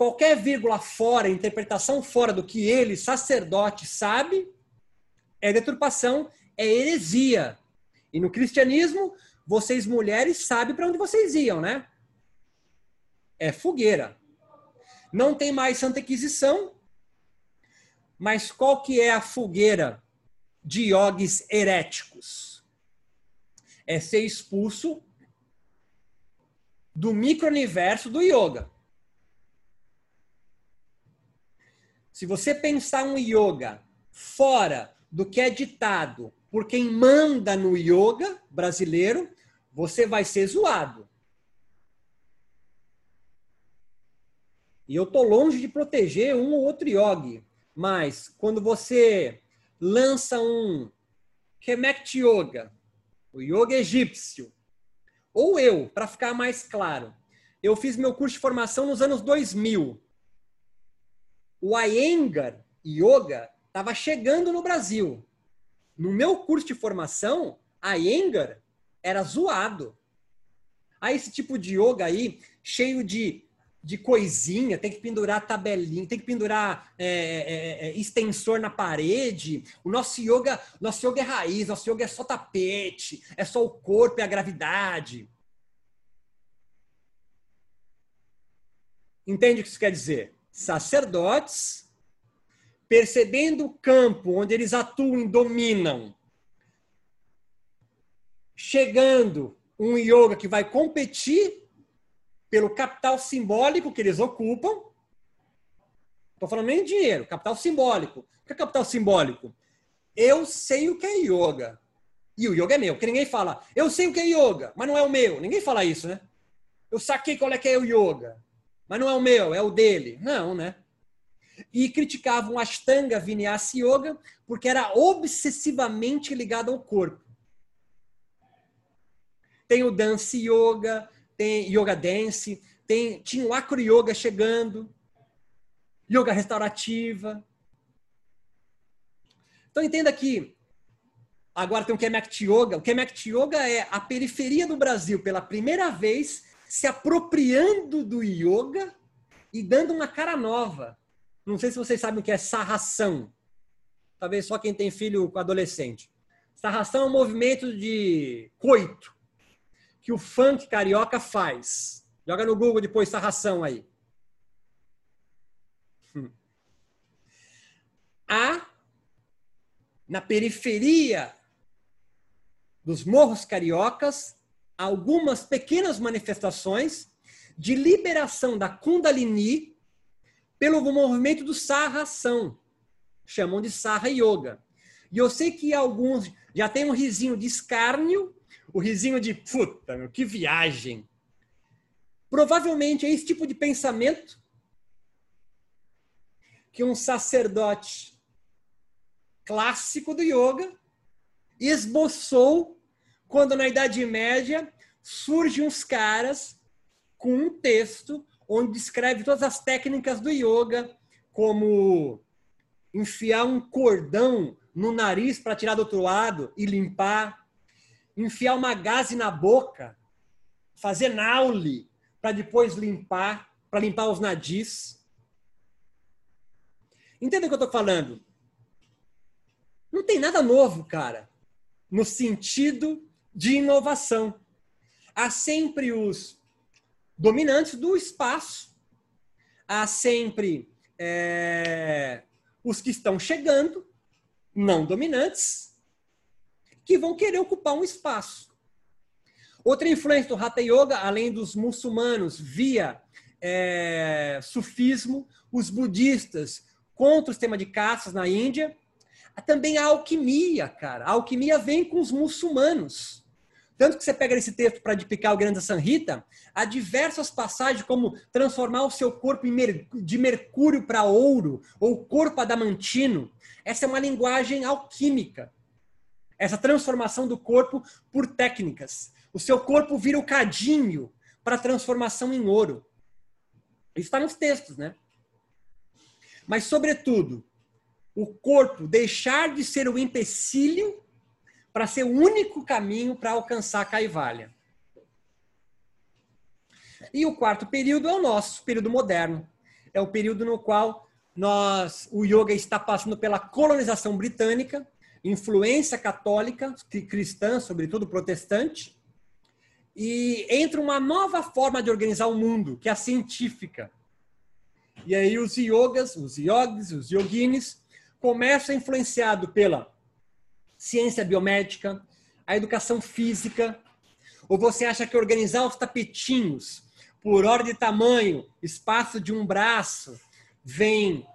Qualquer vírgula fora, interpretação fora do que ele, sacerdote, sabe, é deturpação, é heresia. E no cristianismo, vocês mulheres sabem para onde vocês iam, né? É fogueira. Não tem mais Santa Inquisição, mas qual que é a fogueira de iogues heréticos? É ser expulso do micro-universo do yoga. Se você pensar um yoga fora do que é ditado por quem manda no yoga brasileiro, você vai ser zoado. E eu tô longe de proteger um ou outro yogi, mas quando você lança um Kemet Yoga, o yoga egípcio, ou eu, para ficar mais claro, eu fiz meu curso de formação nos anos 2000. O Iyengar Yoga estava chegando no Brasil. No meu curso de formação, Iyengar era zoado. Aí esse tipo de yoga aí, cheio de, de coisinha, tem que pendurar tabelinha, tem que pendurar é, é, é, extensor na parede. O nosso yoga, nosso yoga é raiz, nosso yoga é só tapete, é só o corpo e a gravidade. Entende o que isso quer dizer? Sacerdotes percebendo o campo onde eles atuam e dominam, chegando um yoga que vai competir pelo capital simbólico que eles ocupam. Estou falando nem dinheiro, capital simbólico. O que é capital simbólico? Eu sei o que é yoga. E o yoga é meu. Porque ninguém fala, eu sei o que é yoga, mas não é o meu. Ninguém fala isso, né? Eu saquei qual é que é o yoga, mas não é o meu, é o dele. Não, né? e criticavam Ashtanga Vinyasa Yoga porque era obsessivamente ligado ao corpo. Tem o Dance Yoga, tem Yoga Dance, tem, tinha o Acro Yoga chegando, Yoga Restaurativa. Então entenda que agora tem o Kemet Yoga. O Kemet Yoga é a periferia do Brasil pela primeira vez se apropriando do yoga e dando uma cara nova. Não sei se vocês sabem o que é sarração. Talvez só quem tem filho com adolescente. Sarração é um movimento de coito que o funk carioca faz. Joga no Google depois sarração aí. Hum. Há na periferia dos morros cariocas algumas pequenas manifestações de liberação da Kundalini pelo movimento do sarração. Chamam de sarra yoga. E eu sei que alguns já tem um risinho de escárnio, o risinho de puta, meu, que viagem. Provavelmente é esse tipo de pensamento que um sacerdote clássico do yoga esboçou quando na Idade Média surgem uns caras com um texto onde descreve todas as técnicas do yoga, como enfiar um cordão no nariz para tirar do outro lado e limpar, enfiar uma gaze na boca, fazer naule para depois limpar, para limpar os nadis. Entenda o que eu estou falando? Não tem nada novo, cara, no sentido de inovação. Há sempre os dominantes do espaço. Há sempre é, os que estão chegando, não dominantes, que vão querer ocupar um espaço. Outra influência do Hatha Yoga, além dos muçulmanos via é, sufismo, os budistas contra o sistema de caças na Índia, também a alquimia, cara. A alquimia vem com os muçulmanos. Tanto que você pega esse texto para dipicar o Grande Sanrita, há diversas passagens como transformar o seu corpo de mercúrio para ouro ou corpo adamantino. Essa é uma linguagem alquímica. Essa transformação do corpo por técnicas. O seu corpo vira o cadinho para transformação em ouro. Isso está nos textos, né? Mas, sobretudo, o corpo deixar de ser o empecilho para ser o único caminho para alcançar a Kaivalya. E o quarto período é o nosso, período moderno. É o período no qual nós, o yoga está passando pela colonização britânica, influência católica, cristã, sobretudo protestante, e entra uma nova forma de organizar o mundo, que é a científica. E aí os yogas, os yogis, os yoginis, começam influenciado pela ciência biomédica, a educação física, ou você acha que organizar os tapetinhos por ordem de tamanho, espaço de um braço, vem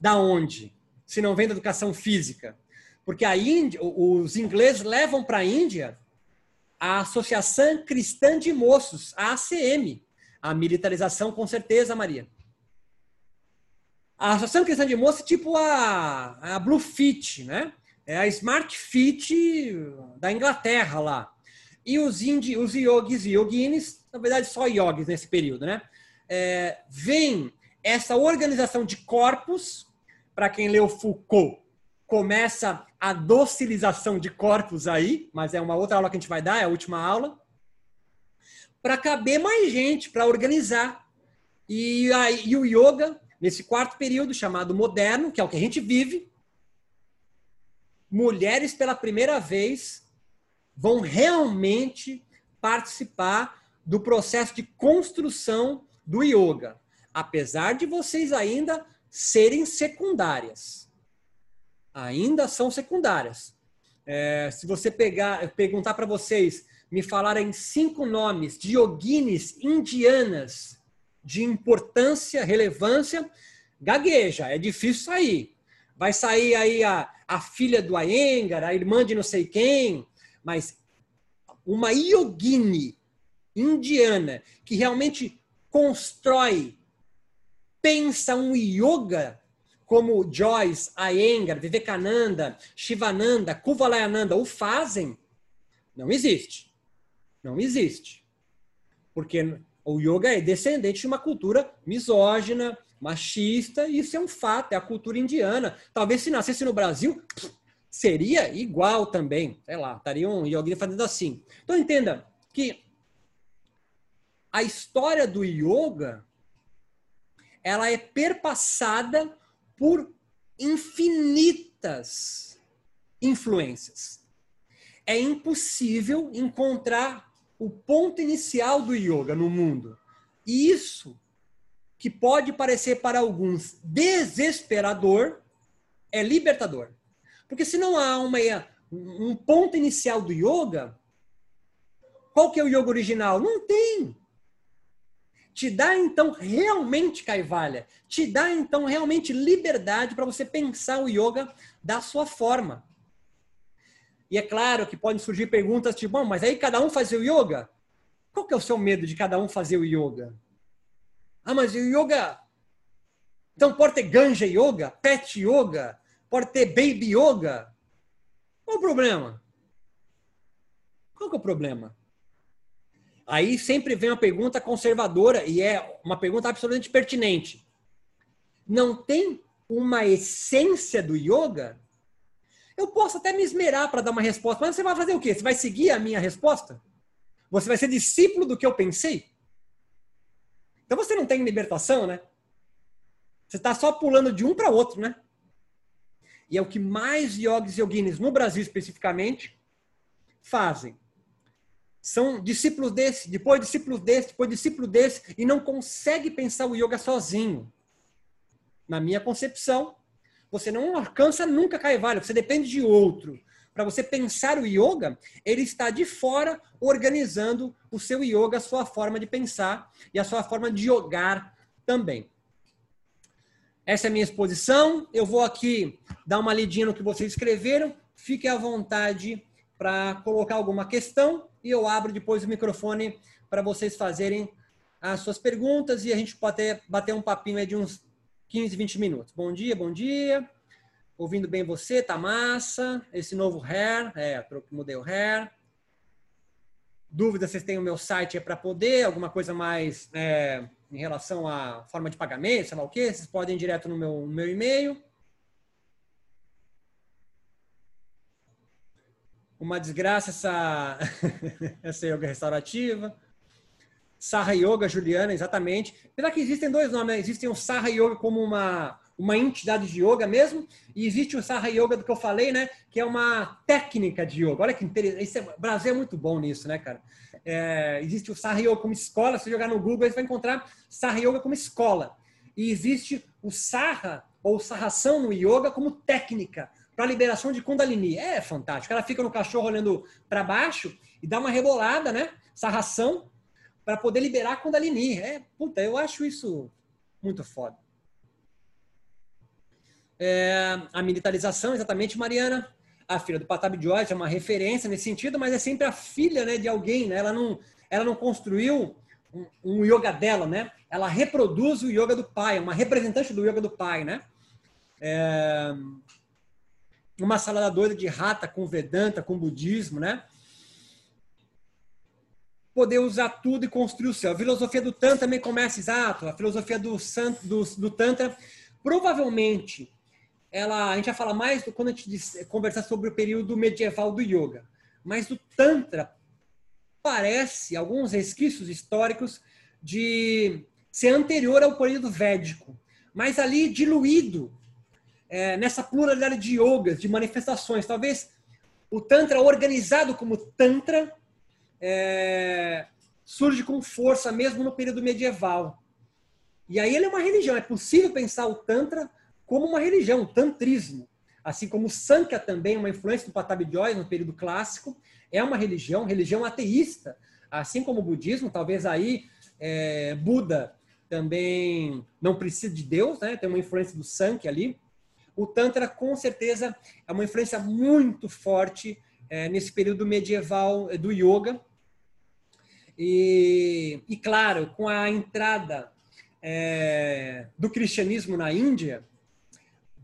da onde? Se não vem da educação física. Porque a Índia, os ingleses levam para a Índia a Associação Cristã de Moços, a ACM. A militarização, com certeza, Maria. A Associação Cristã de Moços é tipo a, a Blue Fit, né? É a Smart Fit da Inglaterra lá. E os, indi, os yogis e yoginis, na verdade só yogis nesse período, né? É, vem essa organização de corpos, para quem leu Foucault, começa a docilização de corpos aí, mas é uma outra aula que a gente vai dar, é a última aula, para caber mais gente, para organizar. E, aí, e o yoga, nesse quarto período chamado moderno, que é o que a gente vive, mulheres pela primeira vez vão realmente participar do processo de construção do yoga apesar de vocês ainda serem secundárias. Ainda são secundárias. É, se você pegar, perguntar para vocês, me falarem cinco nomes de yoginis indianas de importância, relevância, gagueja, é difícil sair. Vai sair aí a, a filha do Ayengar, a irmã de não sei quem, mas uma yogini indiana que realmente constrói pensa um yoga como Joyce, Iyengar, Vivekananda, Shivananda, Kuvalayananda o fazem, não existe. Não existe. Porque o yoga é descendente de uma cultura misógina, machista, isso é um fato, é a cultura indiana. Talvez se nascesse no Brasil, seria igual também. Sei lá, estaria um yoga fazendo assim. Então entenda que a história do yoga ela é perpassada por infinitas influências. É impossível encontrar o ponto inicial do yoga no mundo. E isso, que pode parecer para alguns desesperador, é libertador. Porque se não há uma, um ponto inicial do yoga, qual que é o yoga original? Não tem te dá então realmente caivalha, te dá então realmente liberdade para você pensar o yoga da sua forma. E é claro que podem surgir perguntas tipo, bom, mas aí cada um fazer o yoga? Qual que é o seu medo de cada um fazer o yoga? Ah, mas o yoga. Então pode ter ganja yoga, pet yoga, pode ter baby yoga. Qual o problema? Qual que é o problema? Aí sempre vem uma pergunta conservadora e é uma pergunta absolutamente pertinente. Não tem uma essência do yoga? Eu posso até me esmerar para dar uma resposta, mas você vai fazer o quê? Você vai seguir a minha resposta? Você vai ser discípulo do que eu pensei? Então você não tem libertação, né? Você está só pulando de um para outro, né? E é o que mais yogis e yoginis, no Brasil especificamente, fazem são discípulos desse, depois discípulos desse, depois discípulo desse, e não consegue pensar o yoga sozinho. Na minha concepção, você não alcança nunca Kaivalya, você depende de outro. Para você pensar o yoga, ele está de fora organizando o seu yoga, a sua forma de pensar e a sua forma de jogar também. Essa é a minha exposição. Eu vou aqui dar uma lidinha no que vocês escreveram. Fique à vontade para colocar alguma questão e eu abro depois o microfone para vocês fazerem as suas perguntas e a gente pode até bater um papinho de uns 15, 20 minutos. Bom dia, bom dia. Ouvindo bem você, tá massa. Esse novo hair, é, mudei o hair. Dúvidas, vocês têm o meu site é para poder, alguma coisa mais é, em relação à forma de pagamento, sei lá o quê, vocês podem ir direto no meu, no meu e-mail. Uma desgraça essa, essa yoga restaurativa. Sarra Yoga Juliana, exatamente. Apesar que existem dois nomes, né? Existem o Sarra Yoga como uma uma entidade de yoga mesmo, e existe o Saha Yoga do que eu falei, né? Que é uma técnica de yoga. Olha que interessante. É, o Brasil é muito bom nisso, né, cara? É, existe o Saha Yoga como escola. Se jogar no Google, você vai encontrar Saha Yoga como escola. E existe o Saha, ou Sarração no yoga, como técnica para liberação de Kundalini. É fantástico. Ela fica no cachorro olhando para baixo e dá uma rebolada, né? Sarração para poder liberar Kundalini. É, puta, eu acho isso muito foda. É, a militarização, exatamente, Mariana. A filha do Patabi Joyce é uma referência nesse sentido, mas é sempre a filha né, de alguém, né? Ela não, ela não construiu um, um yoga dela, né? Ela reproduz o yoga do pai, uma representante do yoga do pai, né? É, uma salada doida de rata com Vedanta, com budismo, né? poder usar tudo e construir o céu. A filosofia do Tantra também começa exato. A filosofia do, do, do Tantra, provavelmente, ela, a gente vai falar mais quando a gente diz, conversar sobre o período medieval do yoga. Mas o Tantra parece alguns resquícios históricos de ser anterior ao período védico, mas ali diluído é, nessa pluralidade de yogas, de manifestações. Talvez o Tantra organizado como Tantra é, surge com força mesmo no período medieval. E aí ele é uma religião. É possível pensar o Tantra como uma religião, o tantrismo. Assim como o Sankhya também, uma influência do Patabi Joyce no período clássico, é uma religião, religião ateísta. Assim como o budismo, talvez aí é, Buda também não precisa de Deus, né? tem uma influência do Sankhya ali. O Tantra, com certeza, é uma influência muito forte é, nesse período medieval é, do yoga. E, e claro, com a entrada é, do cristianismo na Índia,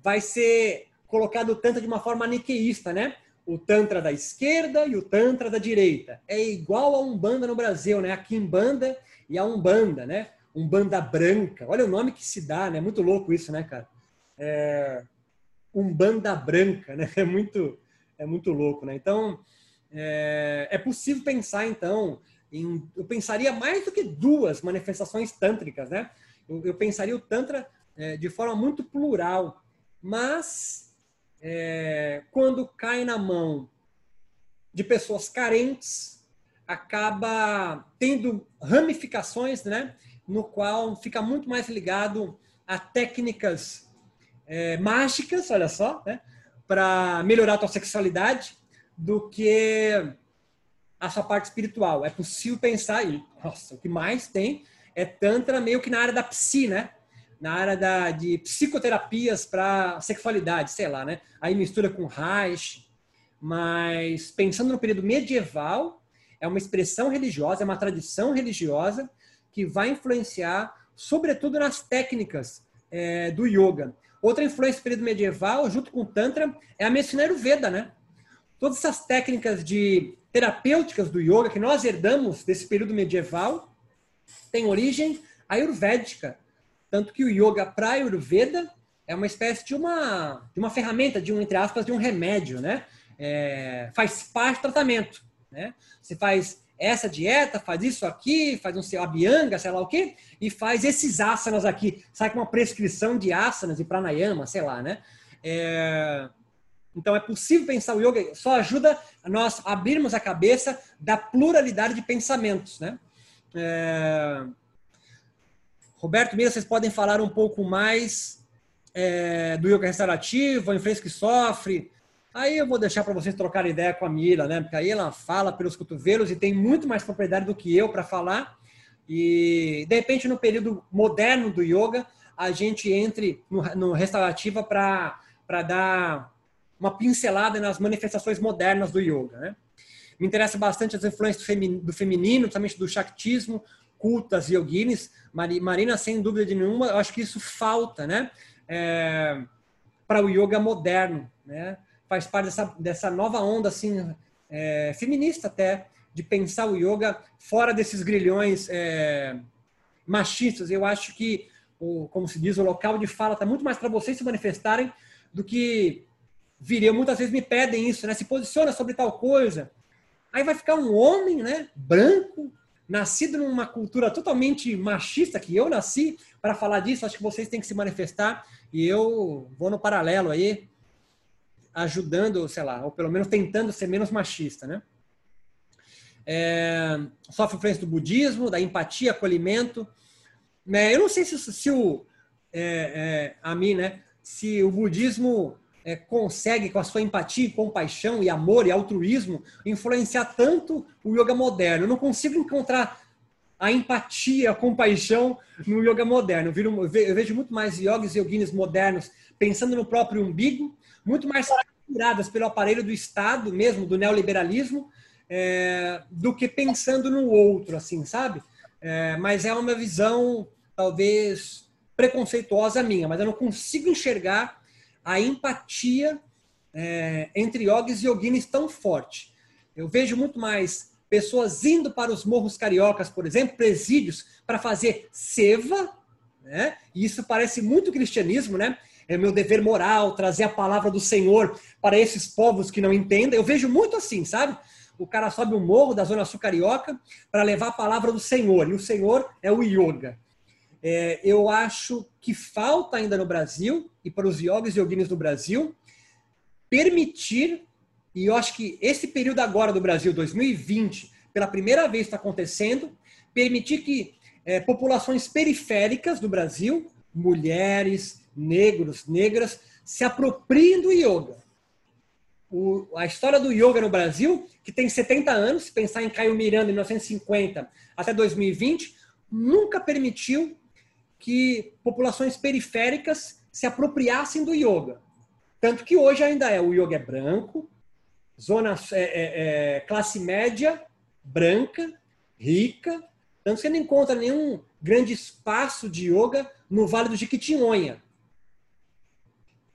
vai ser colocado o Tantra de uma forma maniqueísta, né? O Tantra da esquerda e o Tantra da direita. É igual a Umbanda no Brasil, né? A Kimbanda e a Umbanda, né? Umbanda branca. Olha o nome que se dá, né? Muito louco isso, né, cara? É... Umbanda branca, né? É muito, é muito louco, né? Então, é, é possível pensar, então, em, eu pensaria mais do que duas manifestações tântricas, né? Eu, eu pensaria o Tantra é, de forma muito plural, mas é, quando cai na mão de pessoas carentes, acaba tendo ramificações, né? No qual fica muito mais ligado a técnicas é, mágicas, olha só, né? para melhorar a tua sexualidade do que a sua parte espiritual. É possível pensar, e nossa, o que mais tem é Tantra meio que na área da psi, né? Na área da, de psicoterapias para sexualidade, sei lá, né? Aí mistura com Reich, mas pensando no período medieval, é uma expressão religiosa, é uma tradição religiosa que vai influenciar, sobretudo nas técnicas é, do yoga. Outra influência do período medieval, junto com o Tantra, é a medicina Ayurveda, né? Todas essas técnicas de terapêuticas do yoga que nós herdamos desse período medieval têm origem ayurvédica. Tanto que o yoga para Ayurveda é uma espécie de uma, de uma ferramenta, de um, entre aspas, de um remédio, né? É, faz parte do tratamento, né? Você faz essa dieta, faz isso aqui, faz um a bianga, sei lá o quê, e faz esses asanas aqui. Sai com uma prescrição de asanas e pranayama, sei lá, né? É... Então é possível pensar o yoga, só ajuda a nós abrirmos a cabeça da pluralidade de pensamentos, né? É... Roberto Mira, vocês podem falar um pouco mais é, do yoga restaurativo, a influência que sofre, Aí eu vou deixar para vocês trocar ideia com a Mila, né? Porque aí ela fala pelos cotovelos e tem muito mais propriedade do que eu para falar. E de repente, no período moderno do yoga, a gente entre no, no restaurativa para dar uma pincelada nas manifestações modernas do yoga, né? Me interessa bastante as influências do feminino, principalmente do Shaktismo, cultas yoginis. Marina, sem dúvida de nenhuma, eu acho que isso falta, né? É, para o yoga moderno, né? faz parte dessa, dessa nova onda assim é, feminista até de pensar o yoga fora desses grilhões é, machistas. Eu acho que, o, como se diz, o local de fala está muito mais para vocês se manifestarem do que virei, muitas vezes me pedem isso, né? Se posiciona sobre tal coisa. Aí vai ficar um homem, né? Branco, nascido numa cultura totalmente machista que eu nasci para falar disso. Acho que vocês têm que se manifestar e eu vou no paralelo aí, ajudando, sei lá, ou pelo menos tentando ser menos machista, né? É, sofre influência do budismo, da empatia, acolhimento. Né? Eu não sei se, se o é, é, a mim, né? Se o budismo é, consegue, com a sua empatia, compaixão e amor e altruísmo, influenciar tanto o yoga moderno. Eu não consigo encontrar a empatia, a compaixão no yoga moderno. Eu vejo muito mais yogis e yoginis modernos pensando no próprio umbigo, muito mais capturadas pelo aparelho do Estado mesmo, do neoliberalismo, é, do que pensando no outro, assim, sabe? É, mas é uma visão, talvez, preconceituosa minha, mas eu não consigo enxergar a empatia é, entre yogis e yoginis tão forte. Eu vejo muito mais pessoas indo para os morros cariocas, por exemplo, presídios, para fazer seva, né? E isso parece muito cristianismo, né? É meu dever moral trazer a palavra do Senhor para esses povos que não entendem. Eu vejo muito assim, sabe? O cara sobe o morro da Zona Sul Carioca para levar a palavra do Senhor, e o Senhor é o yoga. É, eu acho que falta ainda no Brasil, e para os yogis e yoginis do Brasil, permitir, e eu acho que esse período agora do Brasil, 2020, pela primeira vez está acontecendo, permitir que é, populações periféricas do Brasil, mulheres, negros, negras, se apropriem do yoga. O, a história do yoga no Brasil, que tem 70 anos, pensar em Caio Miranda em 1950 até 2020, nunca permitiu que populações periféricas se apropriassem do yoga. Tanto que hoje ainda é o yoga é branco, zona é, é, é, classe média, branca, rica. Tanto que você não encontra nenhum grande espaço de yoga no Vale do Jequitinhonha.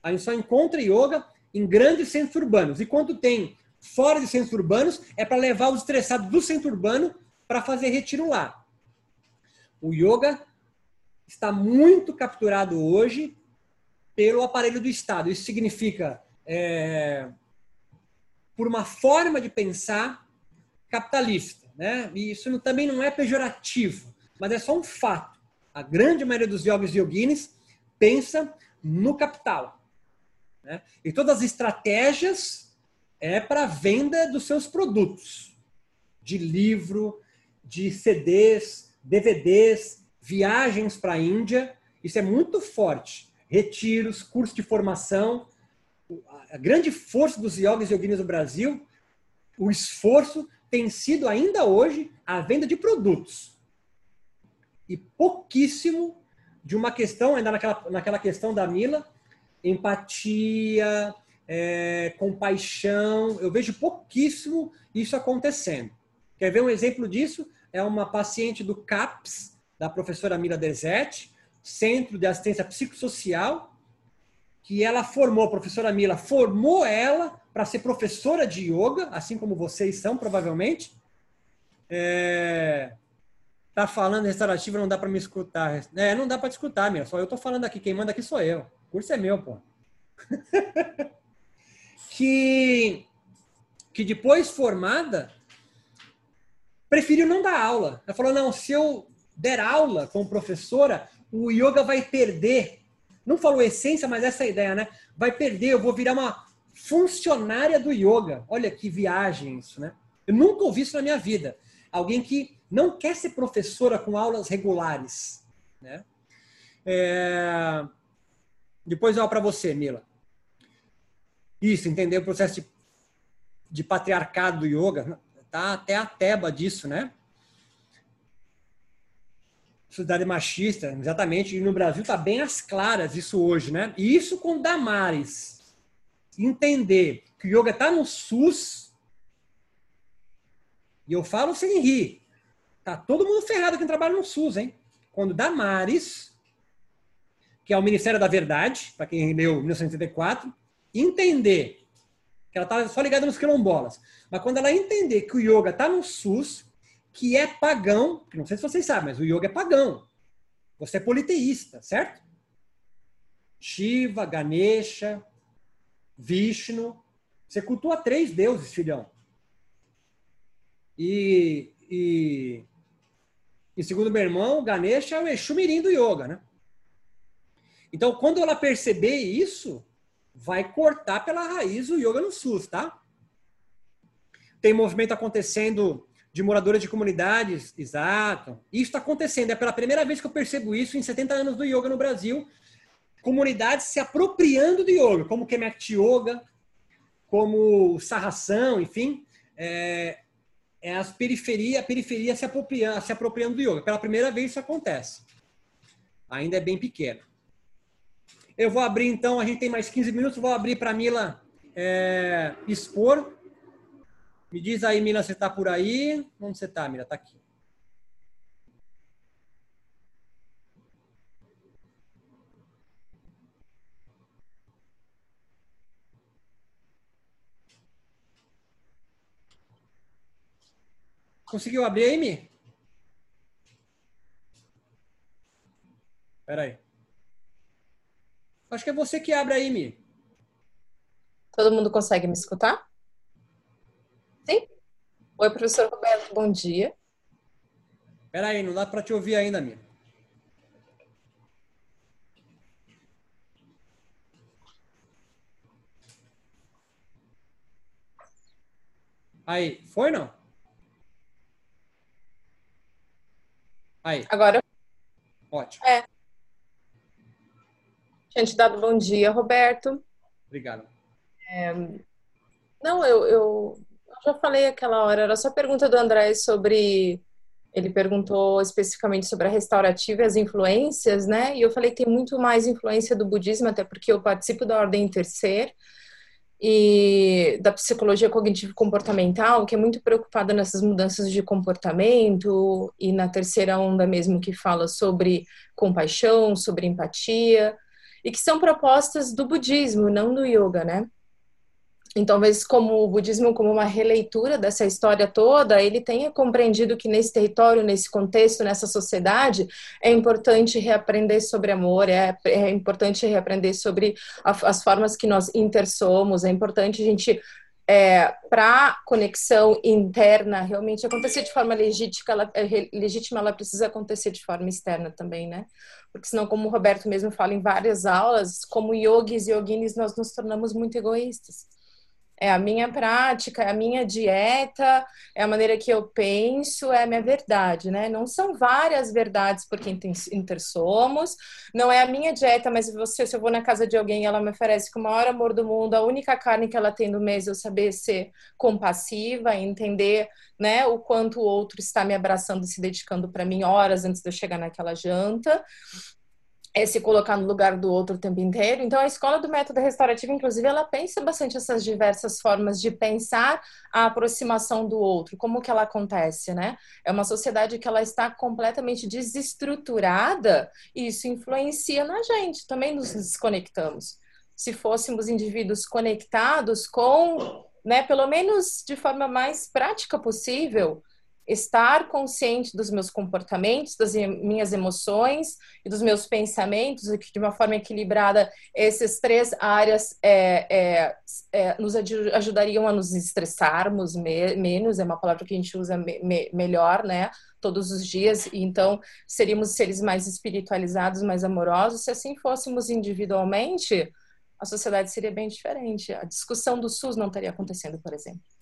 A gente só encontra yoga em grandes centros urbanos. E quando tem fora de centros urbanos, é para levar os estressados do centro urbano para fazer retiro lá. O yoga está muito capturado hoje pelo aparelho do Estado. Isso significa é, por uma forma de pensar capitalista. Né? E isso também não é pejorativo, mas é só um fato. A grande maioria dos yogis e yoginis pensa no capital. Né? E todas as estratégias é para venda dos seus produtos, de livro, de CDs, DVDs, viagens para a Índia, isso é muito forte. Retiros, curso de formação. A grande força dos yogis e yoginis do Brasil, o esforço tem sido ainda hoje a venda de produtos. E pouquíssimo de uma questão, ainda naquela, naquela questão da Mila, empatia, é, compaixão. Eu vejo pouquíssimo isso acontecendo. Quer ver um exemplo disso? É uma paciente do CAPS, da professora Mira Desetti, Centro de Assistência Psicossocial, que ela formou, a professora Mila formou ela para ser professora de yoga, assim como vocês são, provavelmente. É... Tá falando restaurativa, não dá para me escutar. É, não dá para te escutar, meu. Só eu tô falando aqui, quem manda aqui sou eu. O curso é meu, pô. que que depois formada preferiu não dar aula. Ela falou: "Não, se eu der aula como professora, o yoga vai perder. Não falou essência, mas essa é ideia, né? Vai perder, eu vou virar uma funcionária do yoga. Olha que viagem isso, né? Eu nunca ouvi isso na minha vida. Alguém que não quer ser professora com aulas regulares, né? É... Depois eu para você, Mila. Isso, entender o processo de, de patriarcado do yoga. Tá até a teba disso, né? Sociedade machista, exatamente, e no Brasil está bem às claras isso hoje, né? E isso com Damares entender que o yoga está no SUS, e eu falo sem rir, tá todo mundo ferrado quem trabalha no SUS, hein? Quando Damares, que é o Ministério da Verdade, para quem leu 1984, entender que ela está só ligada nos quilombolas, mas quando ela entender que o yoga está no SUS, que é pagão, que não sei se vocês sabem, mas o yoga é pagão. Você é politeísta, certo? Shiva, Ganesha, Vishnu. Você cultua três deuses, filhão. E, e, e segundo meu irmão, Ganesha é o Exu Mirim do Yoga, né? Então, quando ela perceber isso, vai cortar pela raiz o Yoga no SUS, tá? Tem movimento acontecendo de moradores de comunidades, exato. Isso está acontecendo. É pela primeira vez que eu percebo isso em 70 anos do yoga no Brasil. Comunidades se apropriando do yoga, como Kemet Yoga, como Sarração, enfim. É, é as periferia, a periferia se apropriando, se apropriando do yoga. Pela primeira vez isso acontece. Ainda é bem pequeno. Eu vou abrir então, a gente tem mais 15 minutos, vou abrir para a Mila é, expor me diz aí, Mila, você está por aí? Onde você está, Mila? Está aqui. Conseguiu abrir aí, Mi? Espera aí. Acho que é você que abre aí, Mi. Todo mundo consegue me escutar? Oi, professor Roberto, bom dia. Peraí, não dá para te ouvir ainda, minha. Aí, foi não? Aí. Agora. Ótimo. É. Tinha te dado bom dia, Roberto. Obrigado. É... Não, eu, eu já falei aquela hora, era só a pergunta do André sobre. Ele perguntou especificamente sobre a restaurativa e as influências, né? E eu falei que tem muito mais influência do budismo, até porque eu participo da ordem terceira e da psicologia cognitivo comportamental, que é muito preocupada nessas mudanças de comportamento, e na terceira onda mesmo que fala sobre compaixão, sobre empatia, e que são propostas do budismo, não do yoga, né? Então, talvez como o budismo como uma releitura dessa história toda, ele tenha compreendido que nesse território, nesse contexto, nessa sociedade, é importante reaprender sobre amor, é, é importante reaprender sobre a, as formas que nós intersomos, é importante a gente é, para conexão interna realmente acontecer de forma legítima ela, é, legítima, ela precisa acontecer de forma externa também, né? Porque senão, como o Roberto mesmo fala em várias aulas, como yogis e yoginis, nós nos tornamos muito egoístas é a minha prática, é a minha dieta, é a maneira que eu penso, é a minha verdade, né? Não são várias verdades porque intersomos, não é a minha dieta, mas você, se eu vou na casa de alguém ela me oferece com o maior amor do mundo, a única carne que ela tem no mês, eu saber ser compassiva, entender, né, o quanto o outro está me abraçando, se dedicando para mim horas antes de eu chegar naquela janta é se colocar no lugar do outro o tempo inteiro. Então, a escola do método restaurativo, inclusive, ela pensa bastante essas diversas formas de pensar a aproximação do outro, como que ela acontece, né? É uma sociedade que ela está completamente desestruturada e isso influencia na gente, também nos desconectamos. Se fôssemos indivíduos conectados com, né, pelo menos de forma mais prática possível, estar consciente dos meus comportamentos, das minhas emoções e dos meus pensamentos, e que de uma forma equilibrada essas três áreas é, é, é, nos ajudariam a nos estressarmos me menos, é uma palavra que a gente usa me me melhor, né? Todos os dias, e então seríamos seres mais espiritualizados, mais amorosos. Se assim fôssemos individualmente, a sociedade seria bem diferente. A discussão do SUS não estaria acontecendo, por exemplo.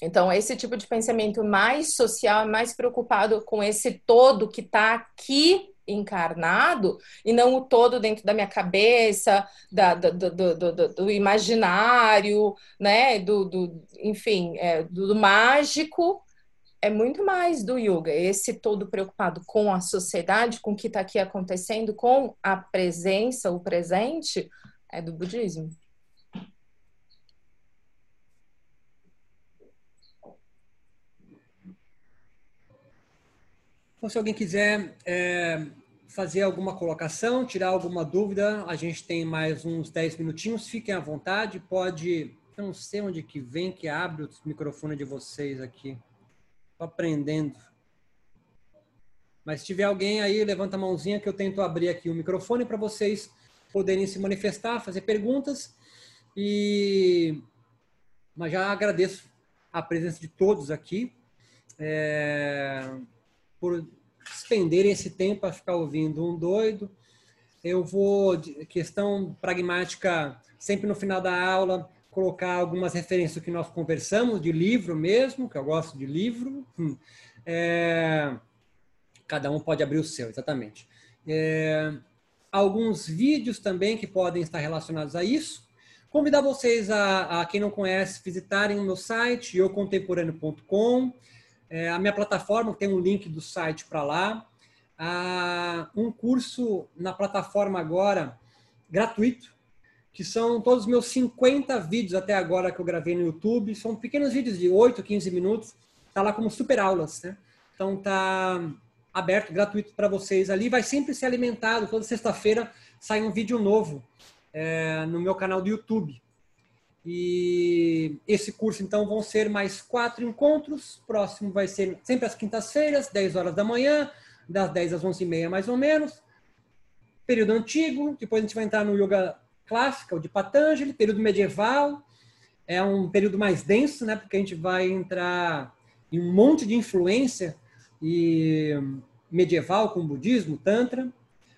Então, esse tipo de pensamento mais social, mais preocupado com esse todo que está aqui encarnado e não o todo dentro da minha cabeça, da, do, do, do, do, imaginário, né, do, enfim, é, do, mágico, é muito mais do yoga. Esse todo preocupado com a sociedade, com o que está aqui acontecendo, com a presença, o presente, é do budismo. Então, se alguém quiser é, fazer alguma colocação, tirar alguma dúvida, a gente tem mais uns 10 minutinhos, fiquem à vontade, pode... Eu não sei onde que vem que abre o microfone de vocês aqui. Estou aprendendo. Mas se tiver alguém aí, levanta a mãozinha que eu tento abrir aqui o microfone para vocês poderem se manifestar, fazer perguntas. E mas já agradeço a presença de todos aqui é... por despenderem esse tempo a ficar ouvindo um doido. Eu vou, questão pragmática, sempre no final da aula, colocar algumas referências que nós conversamos, de livro mesmo, que eu gosto de livro. Hum. É... Cada um pode abrir o seu, exatamente. É... Alguns vídeos também que podem estar relacionados a isso. Convidar vocês a, a quem não conhece, visitarem o meu site, eucontemporâneo.com é, a minha plataforma tem um link do site para lá. Ah, um curso na plataforma agora, gratuito, que são todos os meus 50 vídeos até agora que eu gravei no YouTube. São pequenos vídeos de 8, 15 minutos. Está lá como super aulas, né? Então tá aberto, gratuito para vocês ali. Vai sempre ser alimentado. Toda sexta-feira sai um vídeo novo é, no meu canal do YouTube. E esse curso, então, vão ser mais quatro encontros. Próximo vai ser sempre às quintas-feiras, 10 horas da manhã, das 10 às 11 e meia, mais ou menos. Período antigo, depois a gente vai entrar no yoga clássico, o de Patanjali, período medieval. É um período mais denso, né? Porque a gente vai entrar em um monte de influência e medieval com o budismo, tantra.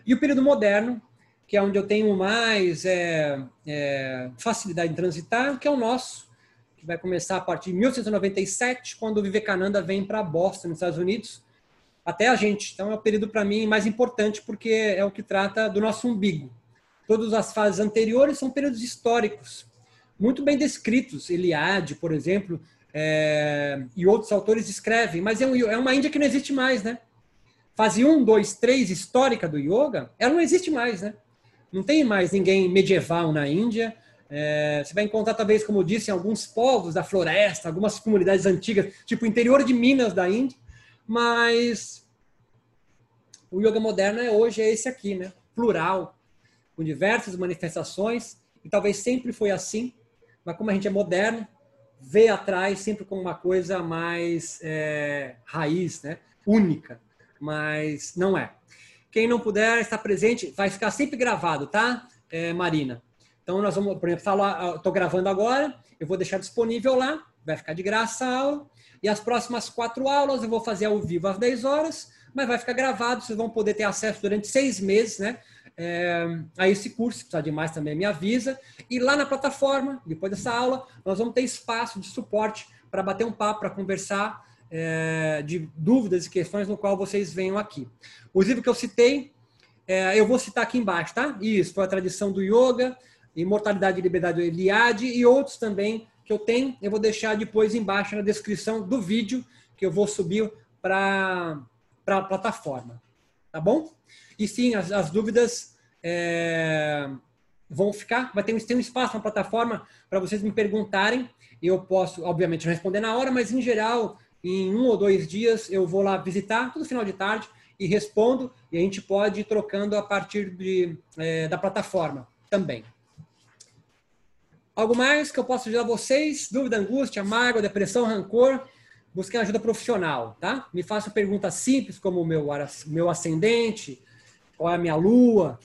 E o período moderno, que é onde eu tenho mais é, é, facilidade em transitar, que é o nosso, que vai começar a partir de 1897, quando o Vivekananda vem para Boston, nos Estados Unidos, até a gente. Então é o período para mim mais importante porque é o que trata do nosso umbigo. Todas as fases anteriores são períodos históricos, muito bem descritos. Eliade, por exemplo, é, e outros autores escrevem, mas é, um, é uma Índia que não existe mais, né? Fase 1, 2, 3 histórica do yoga, ela não existe mais, né? Não tem mais ninguém medieval na Índia. É, você vai encontrar, talvez, como eu disse, alguns povos da floresta, algumas comunidades antigas, tipo o interior de Minas da Índia, mas o yoga moderno é, hoje é esse aqui, né? Plural, com diversas manifestações, e talvez sempre foi assim, mas como a gente é moderno, vê atrás sempre como uma coisa mais é, raiz, né? única, mas não é. Quem não puder estar presente, vai ficar sempre gravado, tá, é, Marina? Então, nós vamos, por exemplo, estou gravando agora, eu vou deixar disponível lá, vai ficar de graça a aula. E as próximas quatro aulas eu vou fazer ao vivo às 10 horas, mas vai ficar gravado, vocês vão poder ter acesso durante seis meses, né? É, a esse curso, se precisar de mais também me avisa. E lá na plataforma, depois dessa aula, nós vamos ter espaço de suporte para bater um papo, para conversar é, de dúvidas e questões no qual vocês venham aqui. O que eu citei, é, eu vou citar aqui embaixo, tá? Isso, foi a tradição do yoga, Imortalidade e Liberdade do Eliade e outros também que eu tenho. Eu vou deixar depois embaixo na descrição do vídeo que eu vou subir para a plataforma. Tá bom? E sim, as, as dúvidas é, vão ficar. Vai ter, ter um espaço na plataforma para vocês me perguntarem. Eu posso, obviamente, responder na hora, mas em geral em um ou dois dias eu vou lá visitar, todo final de tarde, e respondo, e a gente pode ir trocando a partir de, é, da plataforma também. Algo mais que eu posso ajudar vocês? Dúvida, angústia, mágoa, depressão, rancor? Busquem ajuda profissional, tá? Me façam perguntas simples como o meu, meu ascendente, qual é a minha lua,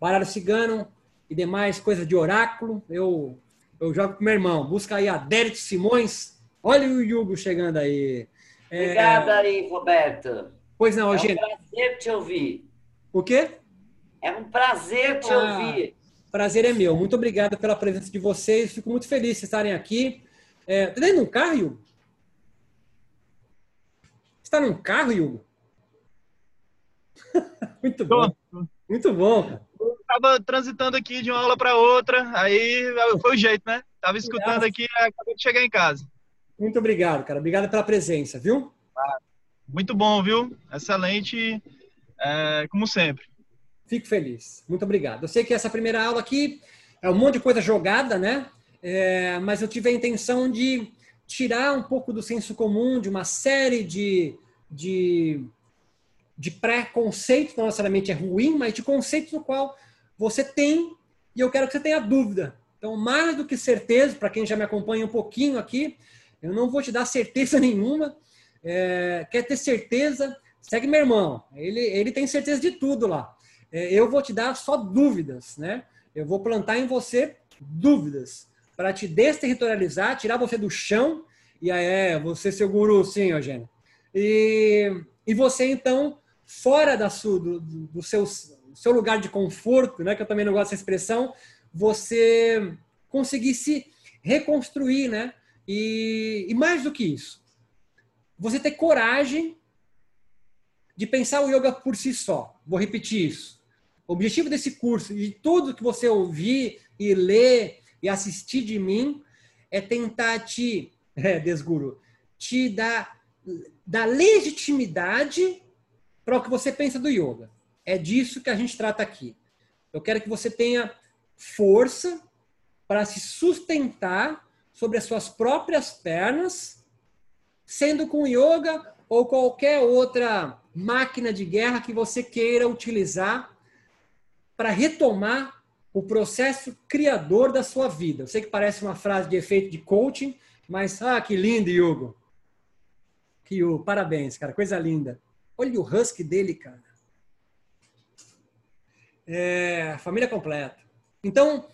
baralho cigano e demais coisas de oráculo. Eu, eu jogo com meu irmão. Busca aí a Derek Simões, Olha o Hugo chegando aí. É... Obrigada aí, Roberto. Pois não, Eugênio. É um prazer te ouvir. O quê? É um prazer te ah, ouvir. Prazer é meu. Muito obrigado pela presença de vocês. Fico muito feliz de estarem aqui. É, tá dentro de um carro, Hugo? Está num carro, Hugo? muito bom. Muito bom. Eu estava transitando aqui de uma aula para outra, aí foi o jeito, né? Estava escutando aqui, acabei de chegar em casa. Muito obrigado, cara. Obrigado pela presença, viu? Muito bom, viu? Excelente, é, como sempre. Fico feliz. Muito obrigado. Eu sei que essa primeira aula aqui é um monte de coisa jogada, né? É, mas eu tive a intenção de tirar um pouco do senso comum de uma série de, de, de pré-conceitos, não necessariamente é ruim, mas de conceitos no qual você tem e eu quero que você tenha dúvida. Então, mais do que certeza, para quem já me acompanha um pouquinho aqui, eu não vou te dar certeza nenhuma. É, quer ter certeza? Segue meu irmão. Ele, ele tem certeza de tudo lá. é, eu vou te dar só dúvidas, né? Eu vou plantar em você dúvidas para te desterritorializar, tirar você do chão. E aí é, você ser guru, sim, Eugênio. E, e você, então, fora da sua, do, do seu, seu lugar de conforto, né? Que eu também não gosto dessa expressão, você conseguir se reconstruir, né? E, e mais do que isso, você ter coragem de pensar o yoga por si só. Vou repetir isso. O objetivo desse curso, de tudo que você ouvir e ler e assistir de mim, é tentar te, é, desguru, te dar, dar legitimidade para o que você pensa do yoga. É disso que a gente trata aqui. Eu quero que você tenha força para se sustentar sobre as suas próprias pernas, sendo com yoga ou qualquer outra máquina de guerra que você queira utilizar para retomar o processo criador da sua vida. Eu sei que parece uma frase de efeito de coaching, mas ah, que lindo, Hugo. Que Hugo, parabéns, cara, coisa linda. Olha o husky dele, cara. É, família completa. Então,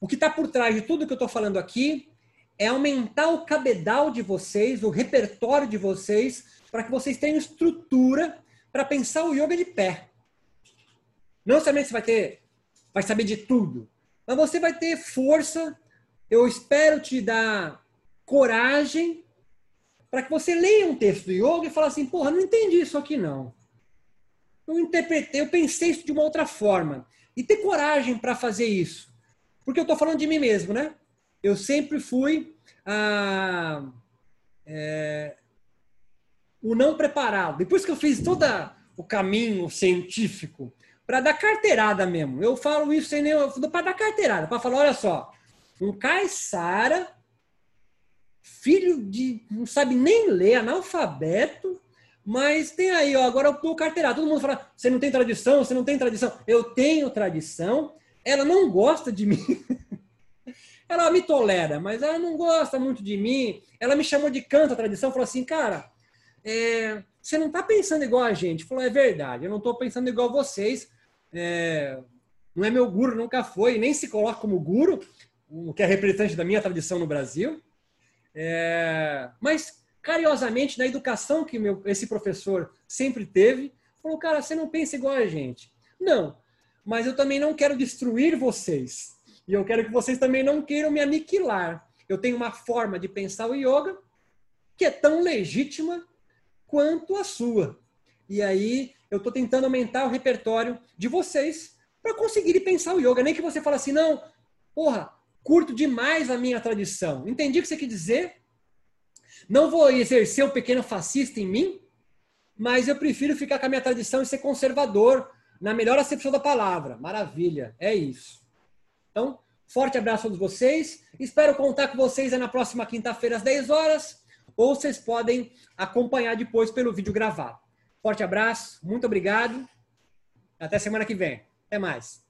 o que está por trás de tudo que eu estou falando aqui é aumentar o cabedal de vocês, o repertório de vocês, para que vocês tenham estrutura para pensar o yoga de pé. Não somente você vai ter, vai saber de tudo, mas você vai ter força. Eu espero te dar coragem para que você leia um texto do yoga e fale assim, porra, não entendi isso aqui não. Eu interpretei, eu pensei isso de uma outra forma. E ter coragem para fazer isso. Porque eu estou falando de mim mesmo, né? Eu sempre fui a, ah, é, o não preparado. Depois que eu fiz todo o caminho científico para dar carteirada mesmo, eu falo isso sem nem para dar carteirada, para falar, olha só, um Caissara, filho de não sabe nem ler, analfabeto, mas tem aí, ó, agora eu tô carteirada. Todo mundo fala, você não tem tradição, você não tem tradição. Eu tenho tradição. Ela não gosta de mim. ela me tolera, mas ela não gosta muito de mim. Ela me chamou de canto a tradição, falou assim, cara, é, você não está pensando igual a gente. Falou, é verdade, eu não estou pensando igual vocês. É, não é meu guru, nunca foi, nem se coloca como guru, que é representante da minha tradição no Brasil. É, mas, carinhosamente, na educação que meu, esse professor sempre teve, falou, cara, você não pensa igual a gente. Não, mas eu também não quero destruir vocês. E eu quero que vocês também não queiram me aniquilar. Eu tenho uma forma de pensar o yoga que é tão legítima quanto a sua. E aí eu estou tentando aumentar o repertório de vocês para conseguirem pensar o yoga. Nem que você fale assim, não, porra, curto demais a minha tradição. Entendi o que você quer dizer. Não vou exercer o pequeno fascista em mim, mas eu prefiro ficar com a minha tradição e ser conservador, na melhor acepção da palavra. Maravilha, é isso. Então, forte abraço a todos vocês. Espero contar com vocês na próxima quinta-feira às 10 horas ou vocês podem acompanhar depois pelo vídeo gravado. Forte abraço, muito obrigado. Até semana que vem. Até mais.